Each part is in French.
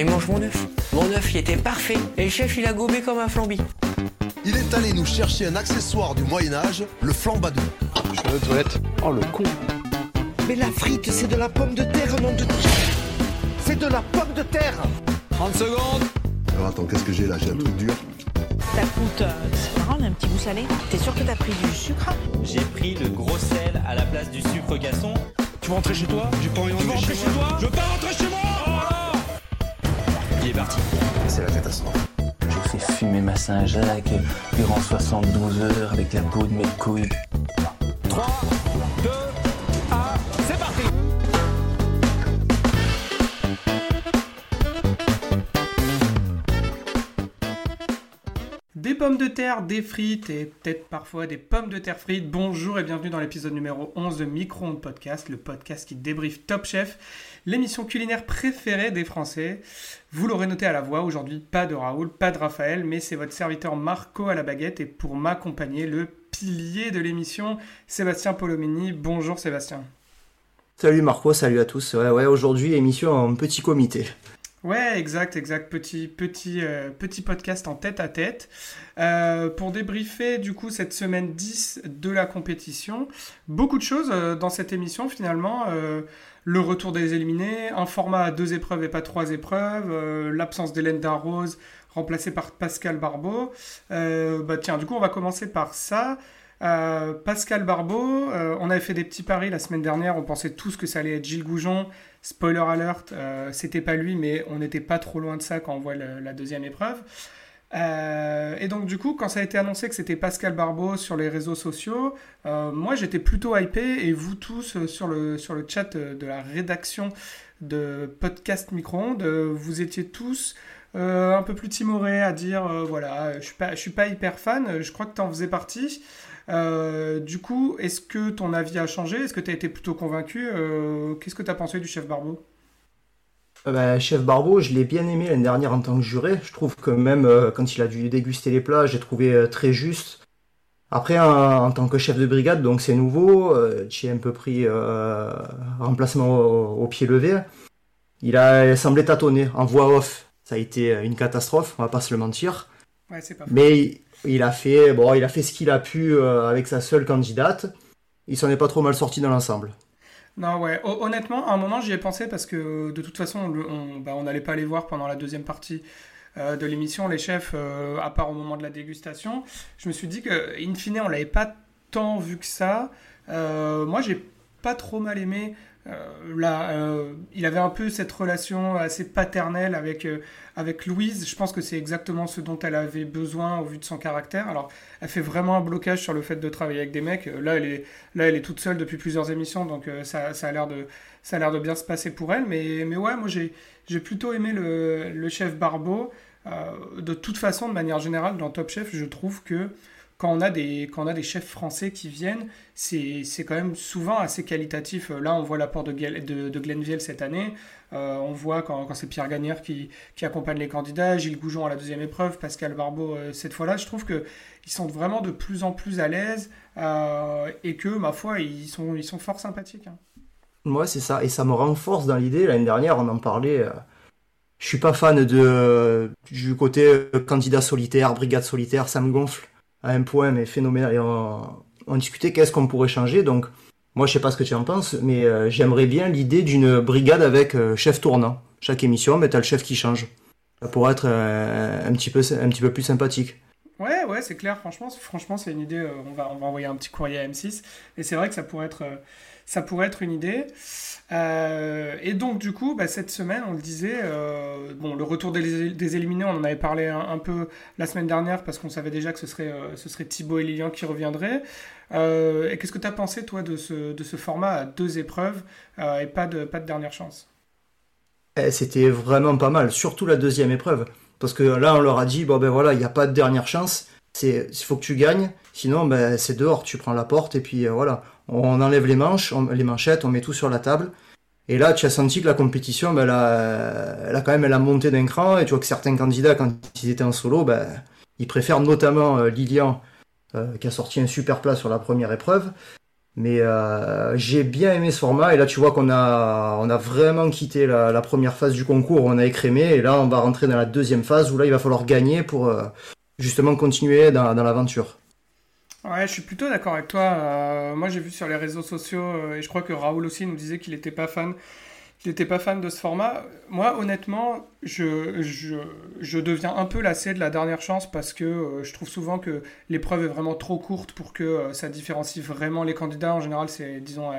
il mange mon œuf. Mon œuf, il était parfait. Et le chef, il a gobé comme un flambi. Il est allé nous chercher un accessoire du Moyen-Âge, le flambadou. Je vais aux toilettes. Oh le con Mais la frite, c'est de la pomme de terre, nom de C'est de la pomme de terre 30 secondes Alors attends, qu'est-ce que j'ai là? J'ai un truc dur. Ça coûte, euh, c'est marrant, on a un petit goût salé. T'es sûr que t'as pris du sucre? J'ai pris le gros sel à la place du sucre gasson. Tu veux rentrer chez toi? J'ai pas envie de rentrer rentrer chez toi? Je veux pas rentrer chez est parti. C'est la catastrophe. J'ai fait fumer ma Saint-Jacques durant 72 heures avec la peau de mes couilles. 3, pommes de terre, des frites et peut-être parfois des pommes de terre frites. Bonjour et bienvenue dans l'épisode numéro 11 de Micro-ondes Podcast, le podcast qui débriefe Top Chef, l'émission culinaire préférée des Français. Vous l'aurez noté à la voix, aujourd'hui pas de Raoul, pas de Raphaël, mais c'est votre serviteur Marco à la baguette et pour m'accompagner, le pilier de l'émission, Sébastien Polomini. Bonjour Sébastien. Salut Marco, salut à tous. Ouais, aujourd'hui émission en petit comité. Ouais, exact, exact. Petit, petit, euh, petit podcast en tête à tête. Euh, pour débriefer, du coup, cette semaine 10 de la compétition. Beaucoup de choses euh, dans cette émission, finalement. Le retour des éliminés, un format à deux épreuves et pas trois épreuves, l'absence d'Hélène Darroze remplacée par Pascal Barbeau. Bah tiens, du coup, on va commencer par ça. Euh, Pascal Barbeau, euh, on avait fait des petits paris la semaine dernière, on pensait tous que ça allait être Gilles Goujon. Spoiler alert, euh, c'était pas lui, mais on n'était pas trop loin de ça quand on voit la deuxième épreuve. Et donc du coup, quand ça a été annoncé que c'était Pascal Barbeau sur les réseaux sociaux, moi j'étais plutôt hypé et vous tous sur le, chat de la rédaction de Podcast Micro-ondes, vous étiez tous un peu plus timorés à dire voilà, je suis pas, je suis pas hyper fan, je crois que tu en faisais partie. Euh, du coup, est-ce que ton avis a changé? Est-ce que tu as été plutôt convaincu? Euh, Qu'est-ce que tu as pensé du chef Barbeau? Euh, bah, Chef Barbeau, je l'ai bien aimé l'année dernière en tant que juré. Je trouve que même quand il a dû déguster les plats, j'ai trouvé très juste. Après, en, en tant que chef de brigade, donc c'est nouveau, j'ai un peu pris remplacement au, au pied levé. Il a semblé tâtonner en voix off. Ça a été une catastrophe, on va pas se le mentir. Ouais, c'est pas. Mais il, a fait, bon, il a fait ce qu'il a pu euh, avec sa seule candidate. Il s'en est pas trop mal sorti dans l'ensemble. Non, ouais. Ho- honnêtement, à un moment, j'y ai pensé parce que de toute façon, on on bah, n'allait pas les voir pendant la deuxième partie euh, de l'émission, les chefs, euh, à part au moment de la dégustation. Je me suis dit que, in fine, on l'avait pas tant vu que ça. Euh, moi, j'ai pas trop mal aimé. Euh, là, euh, il avait un peu cette relation assez paternelle avec, euh, avec Louise. Je pense que c'est exactement ce dont elle avait besoin au vu de son caractère. Alors, elle fait vraiment un blocage sur le fait de travailler avec des mecs. Là, elle est, là, elle est toute seule depuis plusieurs émissions, donc ça, ça a l'air de, de bien se passer pour elle. Mais, mais ouais, moi, j'ai, plutôt aimé le, chef Barbeau. De toute façon, de manière générale, dans Top Chef, je trouve que quand on a des, quand on a des chefs français qui viennent, c'est, quand même souvent assez qualitatif. Là, on voit l'apport de, de, Glenville cette année. Euh, on voit quand, c'est Pierre Gagnère qui, qui accompagne les candidats, Gilles Goujon à la deuxième épreuve, Pascal Barbeau euh, cette fois-là. Je trouve qu'ils sont vraiment de plus en plus à l'aise euh, et que, ma foi, ils sont, ils sont fort sympathiques. hein. Moi, c'est ça. Et ça me renforce dans l'idée. L'année dernière, on en parlait. Je suis pas fan de, du côté candidat solitaire, brigade solitaire. Ça me gonfle à un point, mais phénoménal. Et on, discutait qu'est-ce qu'on pourrait changer. Donc, moi, je sais pas ce que tu en penses, mais euh, j'aimerais bien l'idée d'une brigade avec euh, chef tournant. Chaque émission, mais t'as le chef qui change. Pourrait être euh, un petit peu, un petit peu plus sympathique. Ouais, ouais, c'est clair. Franchement, franchement, c'est une idée. euh, on va, on envoyer un petit courrier à M6. Et c'est vrai que ça pourrait être, euh, une idée. Euh, et donc, du coup, bah, cette semaine, on le disait, le retour des, des éliminés, on en avait parlé un, peu la semaine dernière parce qu'on savait déjà que ce serait, ce Thibaut et Lilian qui reviendraient. Et qu'est-ce que tu as pensé, toi, de ce, format à deux épreuves et pas de, pas de dernière chance? Eh, C'était vraiment pas mal, surtout la deuxième épreuve. Parce que là, on leur a dit, ben voilà, il n'y a pas de dernière chance, il faut que tu gagnes, sinon ben, c'est dehors, tu prends la porte et puis euh, voilà. On enlève les manches, les manchettes, on met tout sur la table. Et là, tu as senti que la compétition, ben, elle, a, elle a quand même elle a monté d'un cran, et tu vois que certains candidats, quand ils étaient en solo, ben, ils préfèrent notamment euh, Lilian, euh, qui a sorti un super plat sur la première épreuve. Mais euh, j'ai bien aimé ce format et là tu vois qu'on a, on a vraiment quitté la, première phase du concours, on a écrémé et là on va rentrer dans la deuxième phase où là il va falloir gagner pour euh, justement continuer dans, l'aventure. Ouais, je suis plutôt d'accord avec toi. Euh, moi j'ai vu sur les réseaux sociaux et je crois que Raoul aussi nous disait qu'il n'était pas fan n'étais pas fan de ce format. Moi, honnêtement, je, je, je, deviens un peu lassé de la dernière chance parce que euh, je trouve souvent que l'épreuve est vraiment trop courte pour que euh, ça différencie vraiment les candidats. En général, c'est, disons,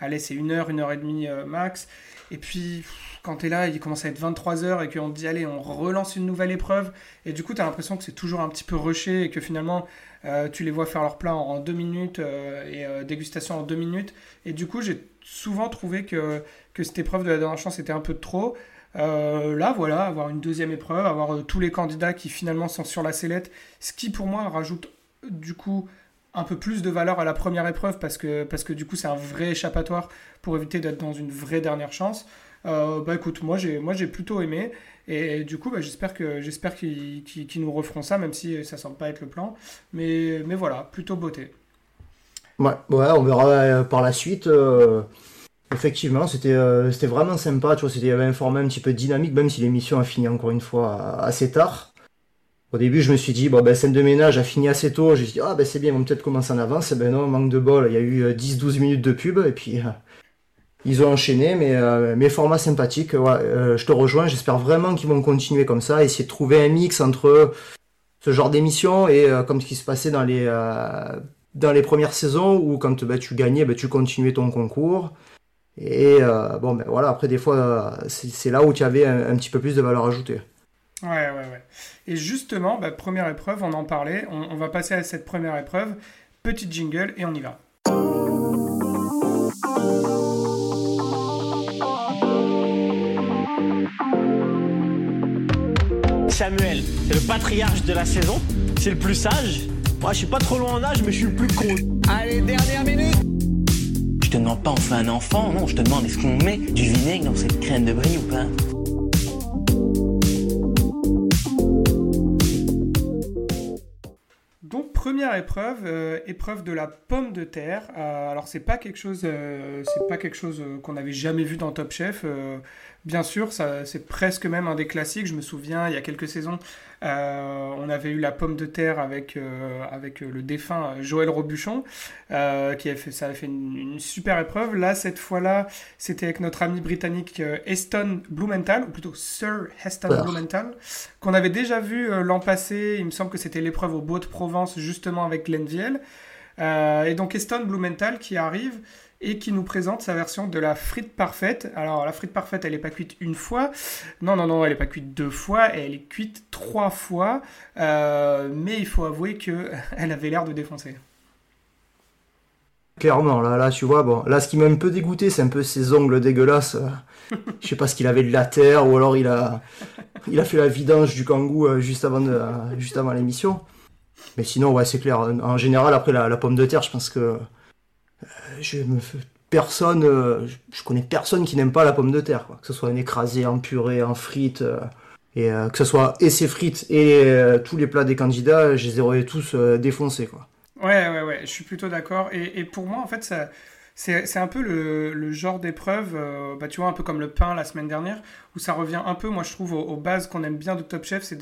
allez, c'est une heure, une heure et demie euh, max. Et puis, quand tu es là, il commence à être 23 heures et qu'on te dit, allez, on relance une nouvelle épreuve. Et du coup, tu as l'impression que c'est toujours un petit peu rushé et que finalement, tu les vois faire leur plat en, deux minutes et dégustation en deux minutes. Et du coup, j'ai souvent trouvé que que cette épreuve de la dernière chance était un peu trop. Euh, là, voilà, avoir une deuxième épreuve, avoir euh, tous les candidats qui finalement sont sur la sellette, ce qui pour moi rajoute du coup un peu plus de valeur à la première épreuve parce que, parce que du coup c'est un vrai échappatoire pour éviter d'être dans une vraie dernière chance. Euh, bah écoute, moi j'ai, moi j'ai plutôt aimé et, du coup bah, j'espère, que, j'espère qu'ils, nous referont ça même si ça semble pas être le plan. Mais, mais voilà, plutôt beauté. Ouais, ouais on verra par la suite. Effectivement, c'était euh, c'était vraiment sympa, tu vois, c'était un format un petit peu dynamique, même si l'émission a fini encore une fois assez tard. Au début, je me suis dit, bon, ben, scène de ménage a fini assez tôt, j'ai dit, ah, ben, c'est bien, vont peut-être commencer en avance. Et ben non, manque de bol, il y a eu 10-12 euh, minutes de pub, et puis, euh, ils ont enchaîné, mais, mes formats sympathiques, je te rejoins, j'espère vraiment qu'ils vont continuer comme ça, essayer de trouver un mix entre ce genre d'émission et comme ce qui se passait dans les, dans les premières saisons, où quand ben, tu gagnais, ben, tu continuais ton concours. Et euh, bon, ben voilà, après, des fois, c'est là où tu avais un, petit peu plus de valeur ajoutée. Ouais, ouais, ouais. Et justement, bah, première épreuve, on en parlait. On, va passer à cette première épreuve. Petite jingle et on y va. Samuel, c'est le patriarche de la saison? C'est le plus sage? Moi, je suis pas trop loin en âge, mais je suis le plus con. Allez, dernière minute je te demande pas on fait un enfant, non, je te demande est-ce qu'on met du vinaigre dans cette crème de brie ou pas? Donc première épreuve, euh, épreuve de la pomme de terre. Euh, alors c'est pas quelque chose, euh, c'est pas quelque chose qu'on n'avait jamais vu dans Top Chef. Bien sûr, c'est presque même un des classiques. Je me souviens, il y a quelques saisons, euh, on avait eu la pomme de terre avec, euh, avec le défunt Joël Robuchon, euh, qui a fait, ça a fait une, super épreuve. Là, cette fois-là, c'était avec notre ami britannique Heston Blumenthal, ou plutôt Sir Heston Blumenthal, qu'on avait déjà vu l'an passé. Il me semble que c'était l'épreuve au Beau de Provence, justement avec Glenville. et donc Heston Blumenthal qui arrive et qui nous présente sa version de la frite parfaite. Alors la frite parfaite, elle n'est pas cuite une fois. Non, non, non, elle n'est pas cuite deux fois, elle est cuite trois fois. Euh, mais il faut avouer qu'elle avait l'air de défoncer. Clairement, là, là, tu vois, bon, là, ce qui m'a un peu dégoûté, c'est un peu ses ongles dégueulasses. Je sais pas ce qu'il avait de la terre, ou alors il a, il a fait la vidange du kangou euh, juste avant, juste avant l'émission. Mais sinon, ouais, c'est clair. En général, après la, pomme de terre, je pense que je personne, euh, je connais personne qui n'aime pas la pomme de terre, que ce soit en écrasé, en purée, en frites, euh, et euh, que ce soit et ses frites et tous les plats des candidats, je les aurais tous défoncés, quoi. Ouais, ouais, ouais, je suis plutôt d'accord. Et, et, pour moi, en fait, ça, c'est un peu le, genre d'épreuve, euh, bah, tu vois, un peu comme le pain la semaine dernière, où ça revient un peu, moi je trouve, aux, bases qu'on aime bien de Top Chef, c'est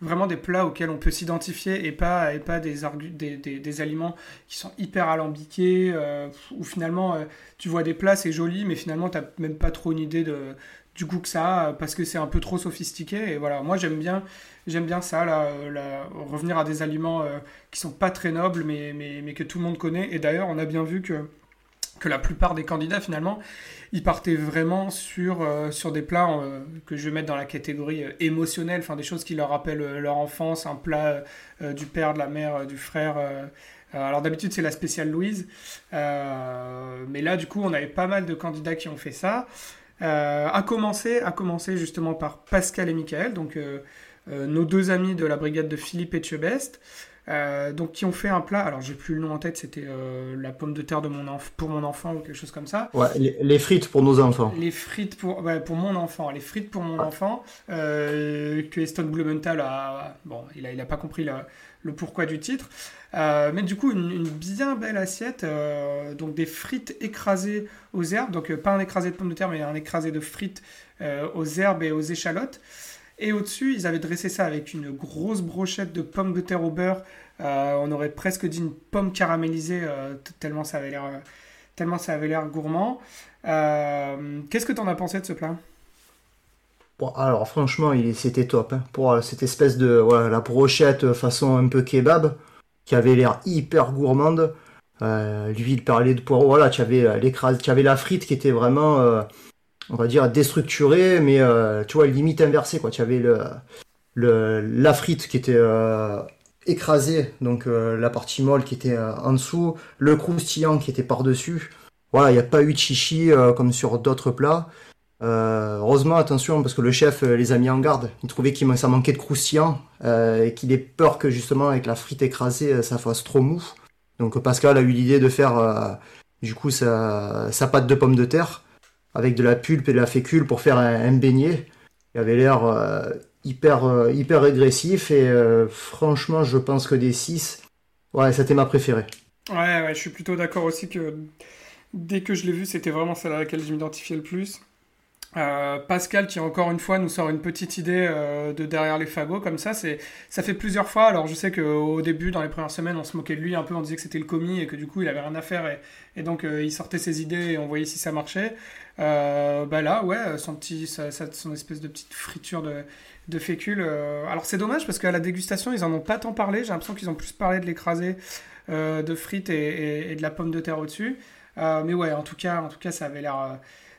vraiment des plats auxquels on peut s'identifier et pas, et pas des, des, aliments qui sont hyper alambiqués, euh, où finalement euh, tu vois des plats, c'est joli, mais finalement tu n'as même pas trop une idée de, du goût que ça parce que c'est un peu trop sophistiqué. Et voilà, moi j'aime bien, j'aime bien ça, là, revenir à des aliments qui sont pas très nobles, mais, mais, mais que tout le monde connaît. Et d'ailleurs, on a bien vu que que la plupart des candidats finalement ils partaient vraiment sur, euh, sur des plats euh, que je vais mettre dans la catégorie euh, émotionnelle, enfin des choses qui leur rappellent leur enfance, un plat du père, de la mère, du frère. alors d'habitude c'est la spéciale Louise, mais là du coup on avait pas mal de candidats qui ont fait ça. à commencer, à commencer justement par Pascal et Michael, donc nos deux amis de la brigade de Philippe et Chebest. Euh, donc qui ont fait un plat, alors j'ai plus le nom en tête, c'était euh, la pomme de terre de mon enf- pour mon enfant ou quelque chose comme ça. Ouais, les, les frites pour nos enfants. Les frites pour, pour mon enfant, les frites pour mon enfant, euh, que Eston Blumenthal a, bon, il a, il a pas compris le, le pourquoi du titre, mais du coup une, une bien belle assiette, donc des frites écrasées aux herbes, donc pas un écrasé de pommes de terre, mais un écrasé de frites aux herbes et aux échalotes. Et au-dessus, ils avaient dressé ça avec une grosse brochette de pommes de terre au beurre. Euh, on aurait presque dit une pomme caramélisée, euh, t- tellement ça avait l'air, euh, tellement ça avait l'air gourmand. Qu'est-ce que tu en as pensé de ce plat? Bon, alors franchement, il c'était top. hein. Pour cette espèce de voilà, la brochette façon un peu kebab, qui avait l'air hyper gourmande. Euh, l'huile parlait de poireau. Voilà, tu avais tu avais la frite qui était vraiment, on va dire, déstructurée, mais euh, tu vois, limite inversée. Quoi. Tu avais le, le, la frite qui était euh, écrasée, donc euh, la partie molle qui était en dessous, le croustillant qui était par-dessus. Voilà, il n'y a pas eu de chichi comme sur d'autres plats. Heureusement, attention, parce que le chef les a mis en garde. Il trouvait qu'il ça manquait de croustillant et qu'il ait peur que justement avec la frite écrasée, ça fasse trop mou. Donc Pascal a eu l'idée de faire du coup sa, sa pâte de pommes de terre avec de la pulpe et de la fécule pour faire un, beignet. Il avait l'air euh, hyper, euh, hyper régressif et euh, franchement, je pense que des 6, ouais, c'était ma préférée. Ouais, ouais, je suis plutôt d'accord aussi que dès que je l'ai vu, c'était vraiment celle à laquelle je m'identifiais le plus. Pascal qui encore une fois nous sort une petite idée de derrière les fagots comme ça c'est ça fait plusieurs fois alors je sais qu'au début dans les premières semaines on se moquait de lui un peu on disait que c'était le commis et que du coup il avait rien à faire et, donc il sortait ses idées et on voyait si ça marchait euh, bah là ouais son petit sa- son espèce de petite friture de, de fécule euh, alors c'est dommage parce qu'à la dégustation ils en ont pas tant parlé j'ai l'impression qu'ils ont plus parlé de l'écrasé euh, de frites et, et- et de la pomme de terre au-dessus. Mais ouais en tout cas en tout cas ça avait l'air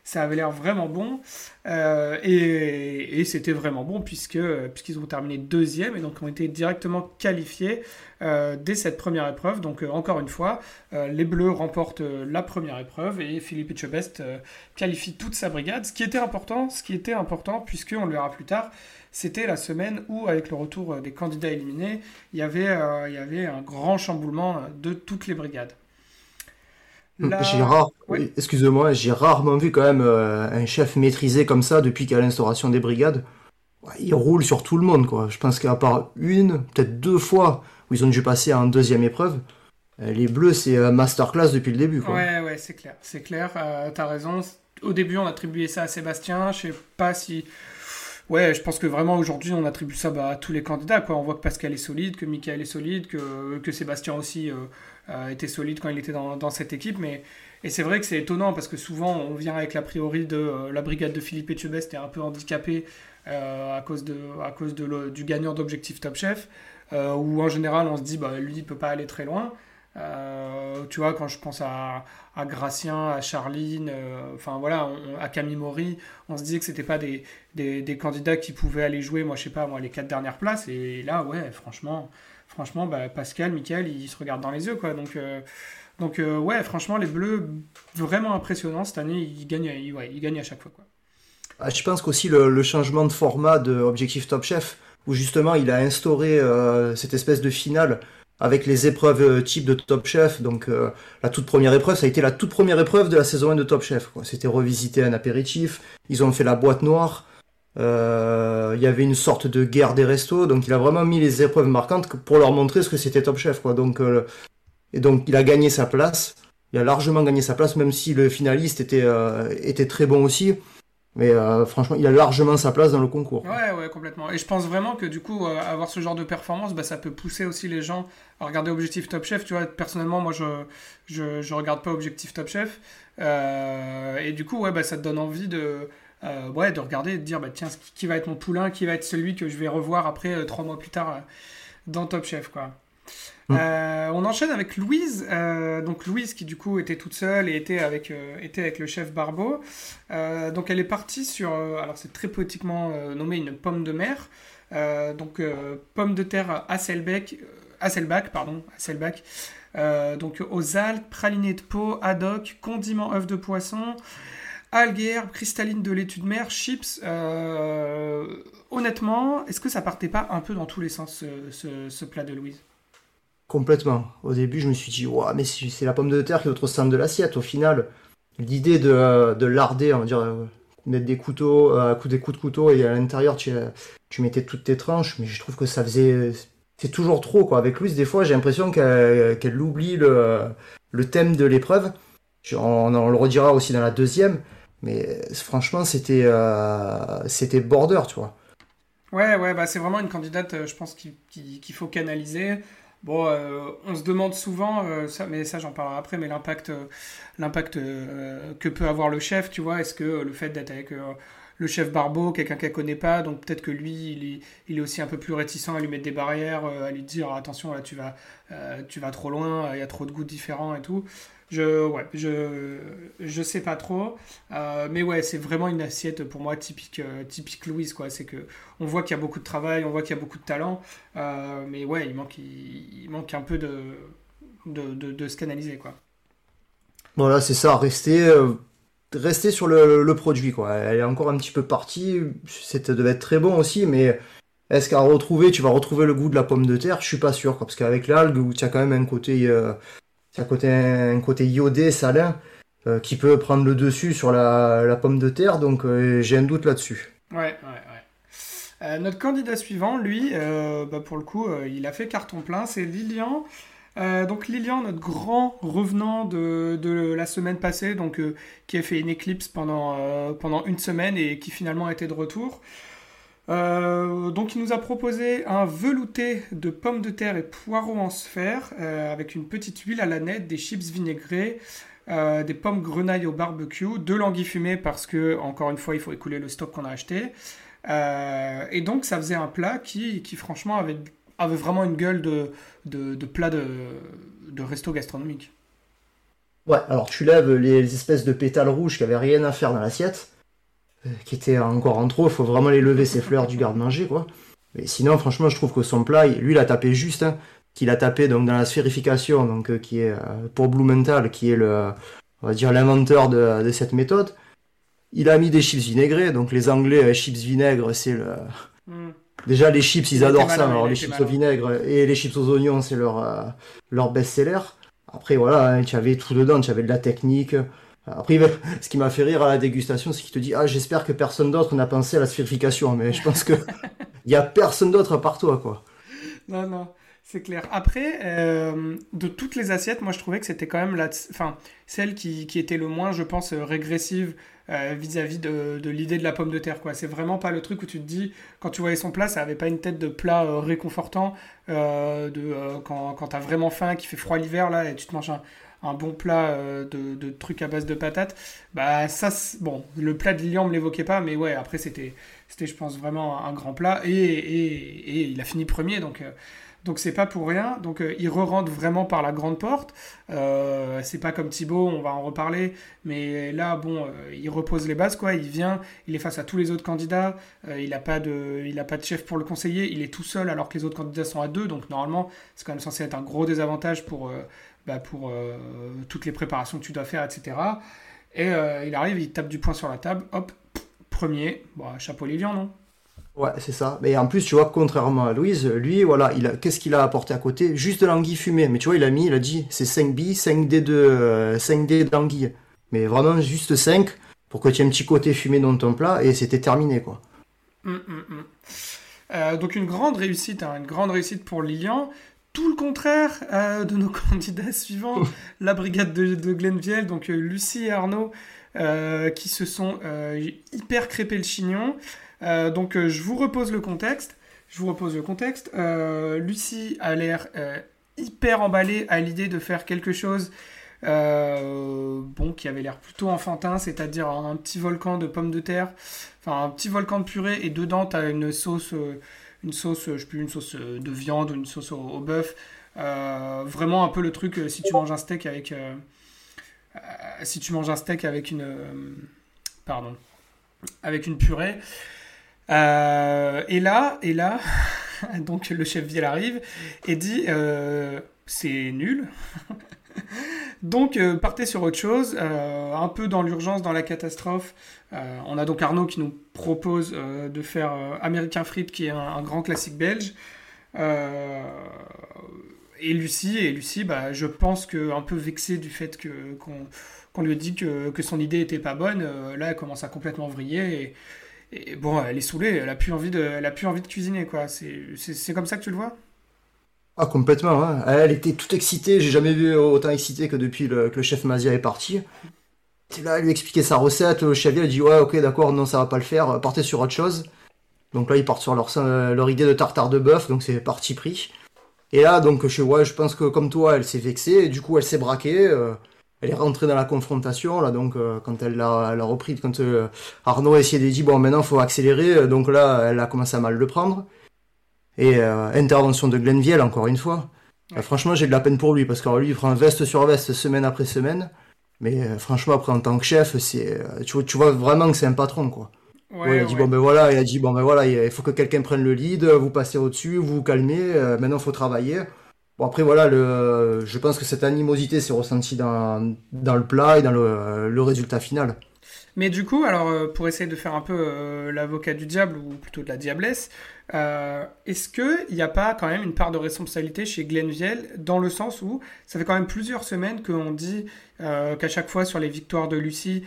ça avait l'air vraiment bon Euh, et, c'était vraiment bon puisque puisqu'ils ont terminé deuxième et donc ont été directement qualifiés euh, dès cette première épreuve. Donc euh, encore une fois, les Bleus remportent la première épreuve et Philippe Etchebest qualifie toute sa brigade. Ce qui était important, ce qui était important puisque on le verra plus tard, c'était la semaine où avec le retour des candidats éliminés, il y avait un grand chamboulement de toutes les brigades. La- J'ai rare, excusez-moi, j'ai rarement vu quand même euh, un chef maîtrisé comme ça depuis qu'il y a l'instauration des brigades. Ouais, il roule sur tout le monde, quoi. Je pense qu'à part une, peut-être deux fois où ils ont dû passer en deuxième épreuve, euh, les Bleus, c'est euh, masterclass depuis le début, quoi. Ouais, ouais, c'est clair, c'est clair, euh, t'as raison. Au début, on attribuait ça à Sébastien, je sais pas si... Ouais, je pense que vraiment aujourd'hui, on attribue ça bah, à tous les candidats, quoi. On voit que Pascal est solide, que Michael est solide, que, que Sébastien aussi euh, était solide quand il était dans, cette équipe, mais... Et c'est vrai que c'est étonnant parce que souvent on vient avec l'a priori de euh, la brigade de Philippe Etchebest est un peu handicapée euh, à cause, de, à cause de du gagnant d'Objectif Top Chef, euh, où en général on se dit bah, lui il peut pas aller très loin. Euh, tu vois, quand je pense à, à Gracien, à Charline, euh, enfin voilà, à Camille Maury, on se disait que c'était pas des, des, des candidats qui pouvaient aller jouer, moi je sais pas, moi les quatre dernières places. Et là, ouais, franchement, franchement, bah, Pascal, Michael, ils se regardent dans les yeux, quoi. Donc, euh, donc euh, ouais, franchement, les Bleus, vraiment impressionnants cette année, ils gagnent, ils, gagnent à chaque fois. Ah, Je pense qu'aussi le, le changement de format de Objectif Top Chef, où justement il a instauré euh, cette espèce de finale avec les épreuves type de Top Chef. Donc la toute première épreuve, ça a été la toute première épreuve de la saison 1 de Top Chef. C'était revisiter un apéritif, ils ont fait la boîte noire, il y avait une sorte de guerre des restos, donc il a vraiment mis les épreuves marquantes pour leur montrer ce que c'était Top Chef. Quoi. Donc, euh, et donc il a gagné sa place, il a largement gagné sa place, même si le finaliste était, euh, était très bon aussi. Mais euh, franchement, il a largement sa place dans le concours. Ouais, ouais, complètement. Et je pense vraiment que du coup, euh, avoir ce genre de performance, bah, ça peut pousser aussi les gens à regarder Objectif Top Chef. Tu vois, personnellement, moi, je je, je regarde pas Objectif Top Chef. Euh, et du coup, ouais, bah, ça te donne envie de, euh, ouais, de regarder et de dire, bah, tiens, qui, va être mon poulain, qui va être celui que je vais revoir après, euh, trois mois plus tard, euh, dans Top Chef, quoi. Euh, on enchaîne avec Louise, donc Louise qui du coup était toute seule et était avec, était avec le chef Barbeau. Donc elle est partie sur, alors c'est très poétiquement nommé une pomme de mer, donc pomme de terre Hasselbeck, euh, Hasselback, pardon, Hasselback. Euh, donc aux algues, praliné de peau, haddock, condiment œuf de poisson, algues et herbes cristallines de laitue de mer, chips. Euh, honnêtement, est-ce que ça partait pas un peu dans tous les sens ce, plat de Louise? Complètement. Au début, je me suis dit, ouais, mais c'est la pomme de terre qui est au centre de l'assiette. Au final, l'idée de, de larder, on va dire, euh, mettre des couteaux, euh, des coups de couteau et à l'intérieur, tu, mettais toutes tes tranches, mais je trouve que ça faisait. C'est toujours trop, quoi. Avec Louise, des fois, j'ai l'impression qu'elle oublie le, thème de l'épreuve. On, le redira aussi dans la deuxième, mais franchement, c'était euh, c'était border, tu vois. Ouais, ouais, bah c'est vraiment une candidate, euh, je pense, qu'il faut canaliser. Bon, euh, on se demande souvent, euh, ça, mais ça j'en parlerai après, mais l'impact, l'impact que peut avoir le chef, tu vois, est-ce que le fait d'être avec le chef Barbeau, quelqu'un qu'elle connaît pas, donc peut-être que lui, il est, il est, aussi un peu plus réticent à lui mettre des barrières, à lui dire attention là tu vas, tu vas trop loin, il y a trop de goûts différents et tout. Je, ouais, je, sais pas trop. Euh, mais ouais, c'est vraiment une assiette pour moi typique, euh, typique Louise, quoi. C'est que on voit qu'il y a beaucoup de travail, on voit qu'il y a beaucoup de talent. Euh, mais ouais, il manque, il, manque un peu de, de, de, canaliser, quoi. Voilà, c'est ça. Rester, rester sur le, le, produit, quoi. Elle est encore un petit peu partie. Ça devait être très bon aussi, mais. Est-ce qu'à retrouver, tu vas retrouver le goût de la pomme de terre? Je suis pas sûr, quoi, parce qu'avec l'algue, où tu as quand même un côté un côté, un côté iodé, salin, euh, qui peut prendre le dessus sur la, pomme de terre, donc euh, j'ai un doute là-dessus. Ouais, ouais, ouais. Euh, notre candidat suivant, lui, bah, pour le coup, il a fait carton plein, c'est Lilian. donc Lilian, notre grand revenant de, de la semaine passée, donc qui a fait une éclipse pendant, pendant une semaine et qui finalement était de retour. Euh, donc il nous a proposé un velouté de pommes de terre et poireaux en sphère euh, avec une petite huile à la nette, des chips vinaigrés, euh, des pommes grenailles au barbecue, de l'anguille fumée parce que encore une fois il faut écouler le stock qu'on a acheté. et donc ça faisait un plat qui, qui franchement avait, avait vraiment une gueule de, de, plat de, de resto gastronomique. Ouais, alors tu lèves les espèces de pétales rouges qui avaient rien à faire dans l'assiette qui était encore en trop, il faut vraiment les lever ces fleurs du garde-manger, quoi. Mais sinon, franchement, je trouve que son plat, lui, il a tapé juste, hein, qu'il a tapé donc dans la sphérification, donc euh, qui est euh, pour Blumenthal, qui est le, on va dire l'inventeur de, cette méthode. Il a mis des chips vinaigrés, donc les Anglais chips vinaigre, c'est le. Hmm. Déjà les chips, ils adorent ça. Alors les chips au vinaigre et les chips aux oignons, c'est leur leur best-seller. Après voilà, hein, tu avais tout dedans, tu avais de la technique, après, ce qui m'a fait rire à la dégustation, c'est qu'il te dit Ah, j'espère que personne d'autre n'a pensé à la sphérification. Mais je pense que il y a personne d'autre à part toi, quoi. Non, non, c'est clair. Après, euh, de toutes les assiettes, moi, je trouvais que c'était quand même la, enfin, celle qui, qui, était le moins, je pense, régressive euh, vis-à-vis de, de l'idée de la pomme de terre. quoi. C'est vraiment pas le truc où tu te dis, quand tu voyais son plat, ça avait pas une tête de plat euh, réconfortant, de, quand, quand t'as vraiment faim, qui fait froid l'hiver, là, et tu te manges un un bon plat euh, de, trucs à base de patates, bah ça, bon, le plat de Lilian me l'évoquait pas, mais ouais, après c'était, c'était je pense vraiment un, grand plat et, et, il a fini premier, donc euh, donc c'est pas pour rien. Donc euh, il re-rentre vraiment par la grande porte. c'est pas comme Thibaut, on va en reparler, mais là bon, il repose les bases quoi. Il vient, il est face à tous les autres candidats. il a pas de, il a pas de chef pour le conseiller. Il est tout seul alors que les autres candidats sont à deux. Donc normalement c'est quand même censé être un gros désavantage pour bah, pour euh, toutes les préparations que tu dois faire, etc. Et euh, il arrive, il tape du poing sur la table, hop, premier, bon, chapeau Lilian, non? Ouais, c'est ça. Mais en plus, tu vois, contrairement à Louise, lui, voilà, il a, qu'est-ce qu'il a apporté à côté? Juste de l'anguille fumée. Mais tu vois, il a mis, il a dit, c'est 5 billes, 5 dés de, 5 dés d'anguille. Mais vraiment, juste 5 pour que tu aies un petit côté fumé dans ton plat et c'était terminé, quoi. Hum, hum, hum. Euh, donc une grande réussite, hein, une grande réussite pour Lilian tout le contraire euh, de nos candidats suivants, la brigade de, de Glenville, donc euh, Lucie et Arnaud, euh, qui se sont hyper crépés le chignon. donc je vous repose le contexte. Je vous repose le contexte. Lucie a l'air hyper emballée à l'idée de faire quelque chose bon, qui avait l'air plutôt enfantin, c'est-à-dire un petit volcan de pommes de terre, enfin un petit volcan de purée, et dedans tu as une sauce une sauce, je sais plus, une sauce euh, de viande ou une sauce au, bœuf. Euh, vraiment un peu le truc euh, si tu manges un steak avec si tu manges un steak avec une pardon avec une purée et là et là donc le chef Viel arrive et dit c'est nul donc partez sur autre chose un peu dans l'urgence dans la catastrophe euh, on a donc Arnaud qui nous propose euh, de faire euh, American Frites, qui est un, grand classique belge. et Lucie, et Lucie, bah, je pense que un peu vexée du fait qu'on qu'on lui dit que, que son idée était pas bonne, euh, là elle commence à complètement vriller et, bon, elle est saoulée, elle a plus envie de, elle a plus envie de cuisiner quoi. C'est comme ça que tu le vois? Ah, complètement, hein. Elle était toute excitée, j'ai jamais vu autant excitée que depuis que le chef Mazia est parti. Là, elle lui expliquait sa recette, le chef elle dit ouais, ok, d'accord, non, ça va pas le faire, partez sur autre chose. Donc là, ils partent sur leur, idée de tartare de bœuf, donc c'est parti pris. Et là, donc, je, ouais, je pense que comme toi, elle s'est vexée, du coup, elle s'est braquée. euh, elle est rentrée dans la confrontation, là, donc, euh, quand elle l'a repris, quand euh, Arnaud a essayé de dire, bon, maintenant, faut accélérer, donc là, elle a commencé à mal le prendre. Et euh, intervention de Glenviel, encore une fois. Euh, franchement, j'ai de la peine pour lui, parce que alors, lui, il prend veste sur veste, semaine après semaine. Mais euh, franchement, après, en tant que chef, c'est, tu, vois- tu vois vraiment que c'est un patron, quoi. Ouais, il a dit bon ben voilà, il a dit bon ben voilà, il faut que quelqu'un prenne le lead, vous passez au-dessus, vous vous calmez, maintenant il faut travailler. Bon après voilà, le, je pense que cette animosité s'est ressentie dans, dans le plat et dans le, le résultat final. Mais du coup, alors euh, pour essayer de faire un peu euh, l'avocat du diable ou plutôt de la diablesse, euh, est-ce qu'il n'y a pas quand même une part de responsabilité chez Glenviel dans le sens où ça fait quand même plusieurs semaines qu'on dit qu'à chaque fois sur les victoires de Lucie,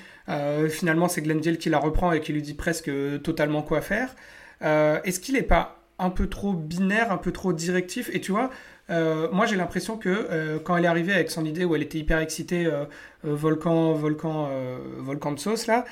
finalement c'est Glenviel qui la reprend et qui lui dit presque totalement quoi faire. Est-ce qu'il n'est pas un peu trop binaire, un peu trop directif? Et tu vois, euh, moi j'ai l'impression que euh, quand elle est arrivée avec son idée où elle était hyper excitée, euh, volcan, volcan, volcan de sauce là,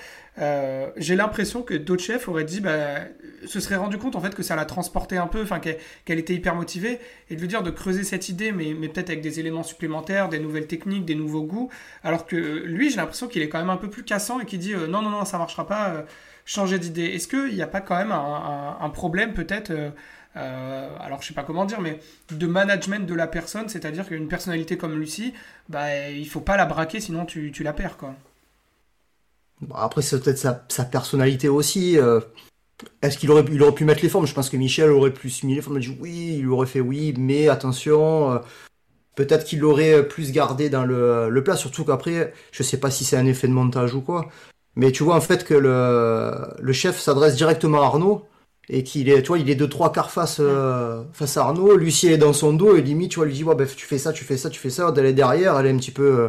j'ai l'impression que d'autres chefs auraient dit, bah, se seraient rendu compte en fait que ça la transportait un peu, enfin qu'elle était hyper motivée, et de lui dire de creuser cette idée, mais, peut-être avec des éléments supplémentaires, des nouvelles techniques, des nouveaux goûts, alors que lui j'ai l'impression qu'il est quand même un peu plus cassant et qu'il dit non non non ça marchera pas, changer d'idée. Est-ce qu'il n'y a pas quand même un problème peut-être euh, alors je sais pas comment dire, mais de management de la personne, c'est-à-dire qu'une personnalité comme Lucie, bah, il faut pas la braquer, sinon tu, la perds, quoi. Après c'est peut-être sa, sa personnalité aussi. euh, Est-ce qu'il aurait, pu mettre les formes? Je pense que Michel aurait plus mis les formes. Il oui, il aurait fait oui, mais attention. euh, Peut-être qu'il l'aurait plus gardé dans le, le plat, surtout qu'après, je sais pas si c'est un effet de montage ou quoi, mais tu vois en fait que le chef s'adresse directement à Arnaud et qu'il est, tu vois, il est de trois quarts face, euh, face à Arnaud. Lucie est dans son dos et limite, tu vois, lui dit ouais, ben, tu fais ça, tu fais ça, tu fais ça. Est derrière, elle est un petit peu euh,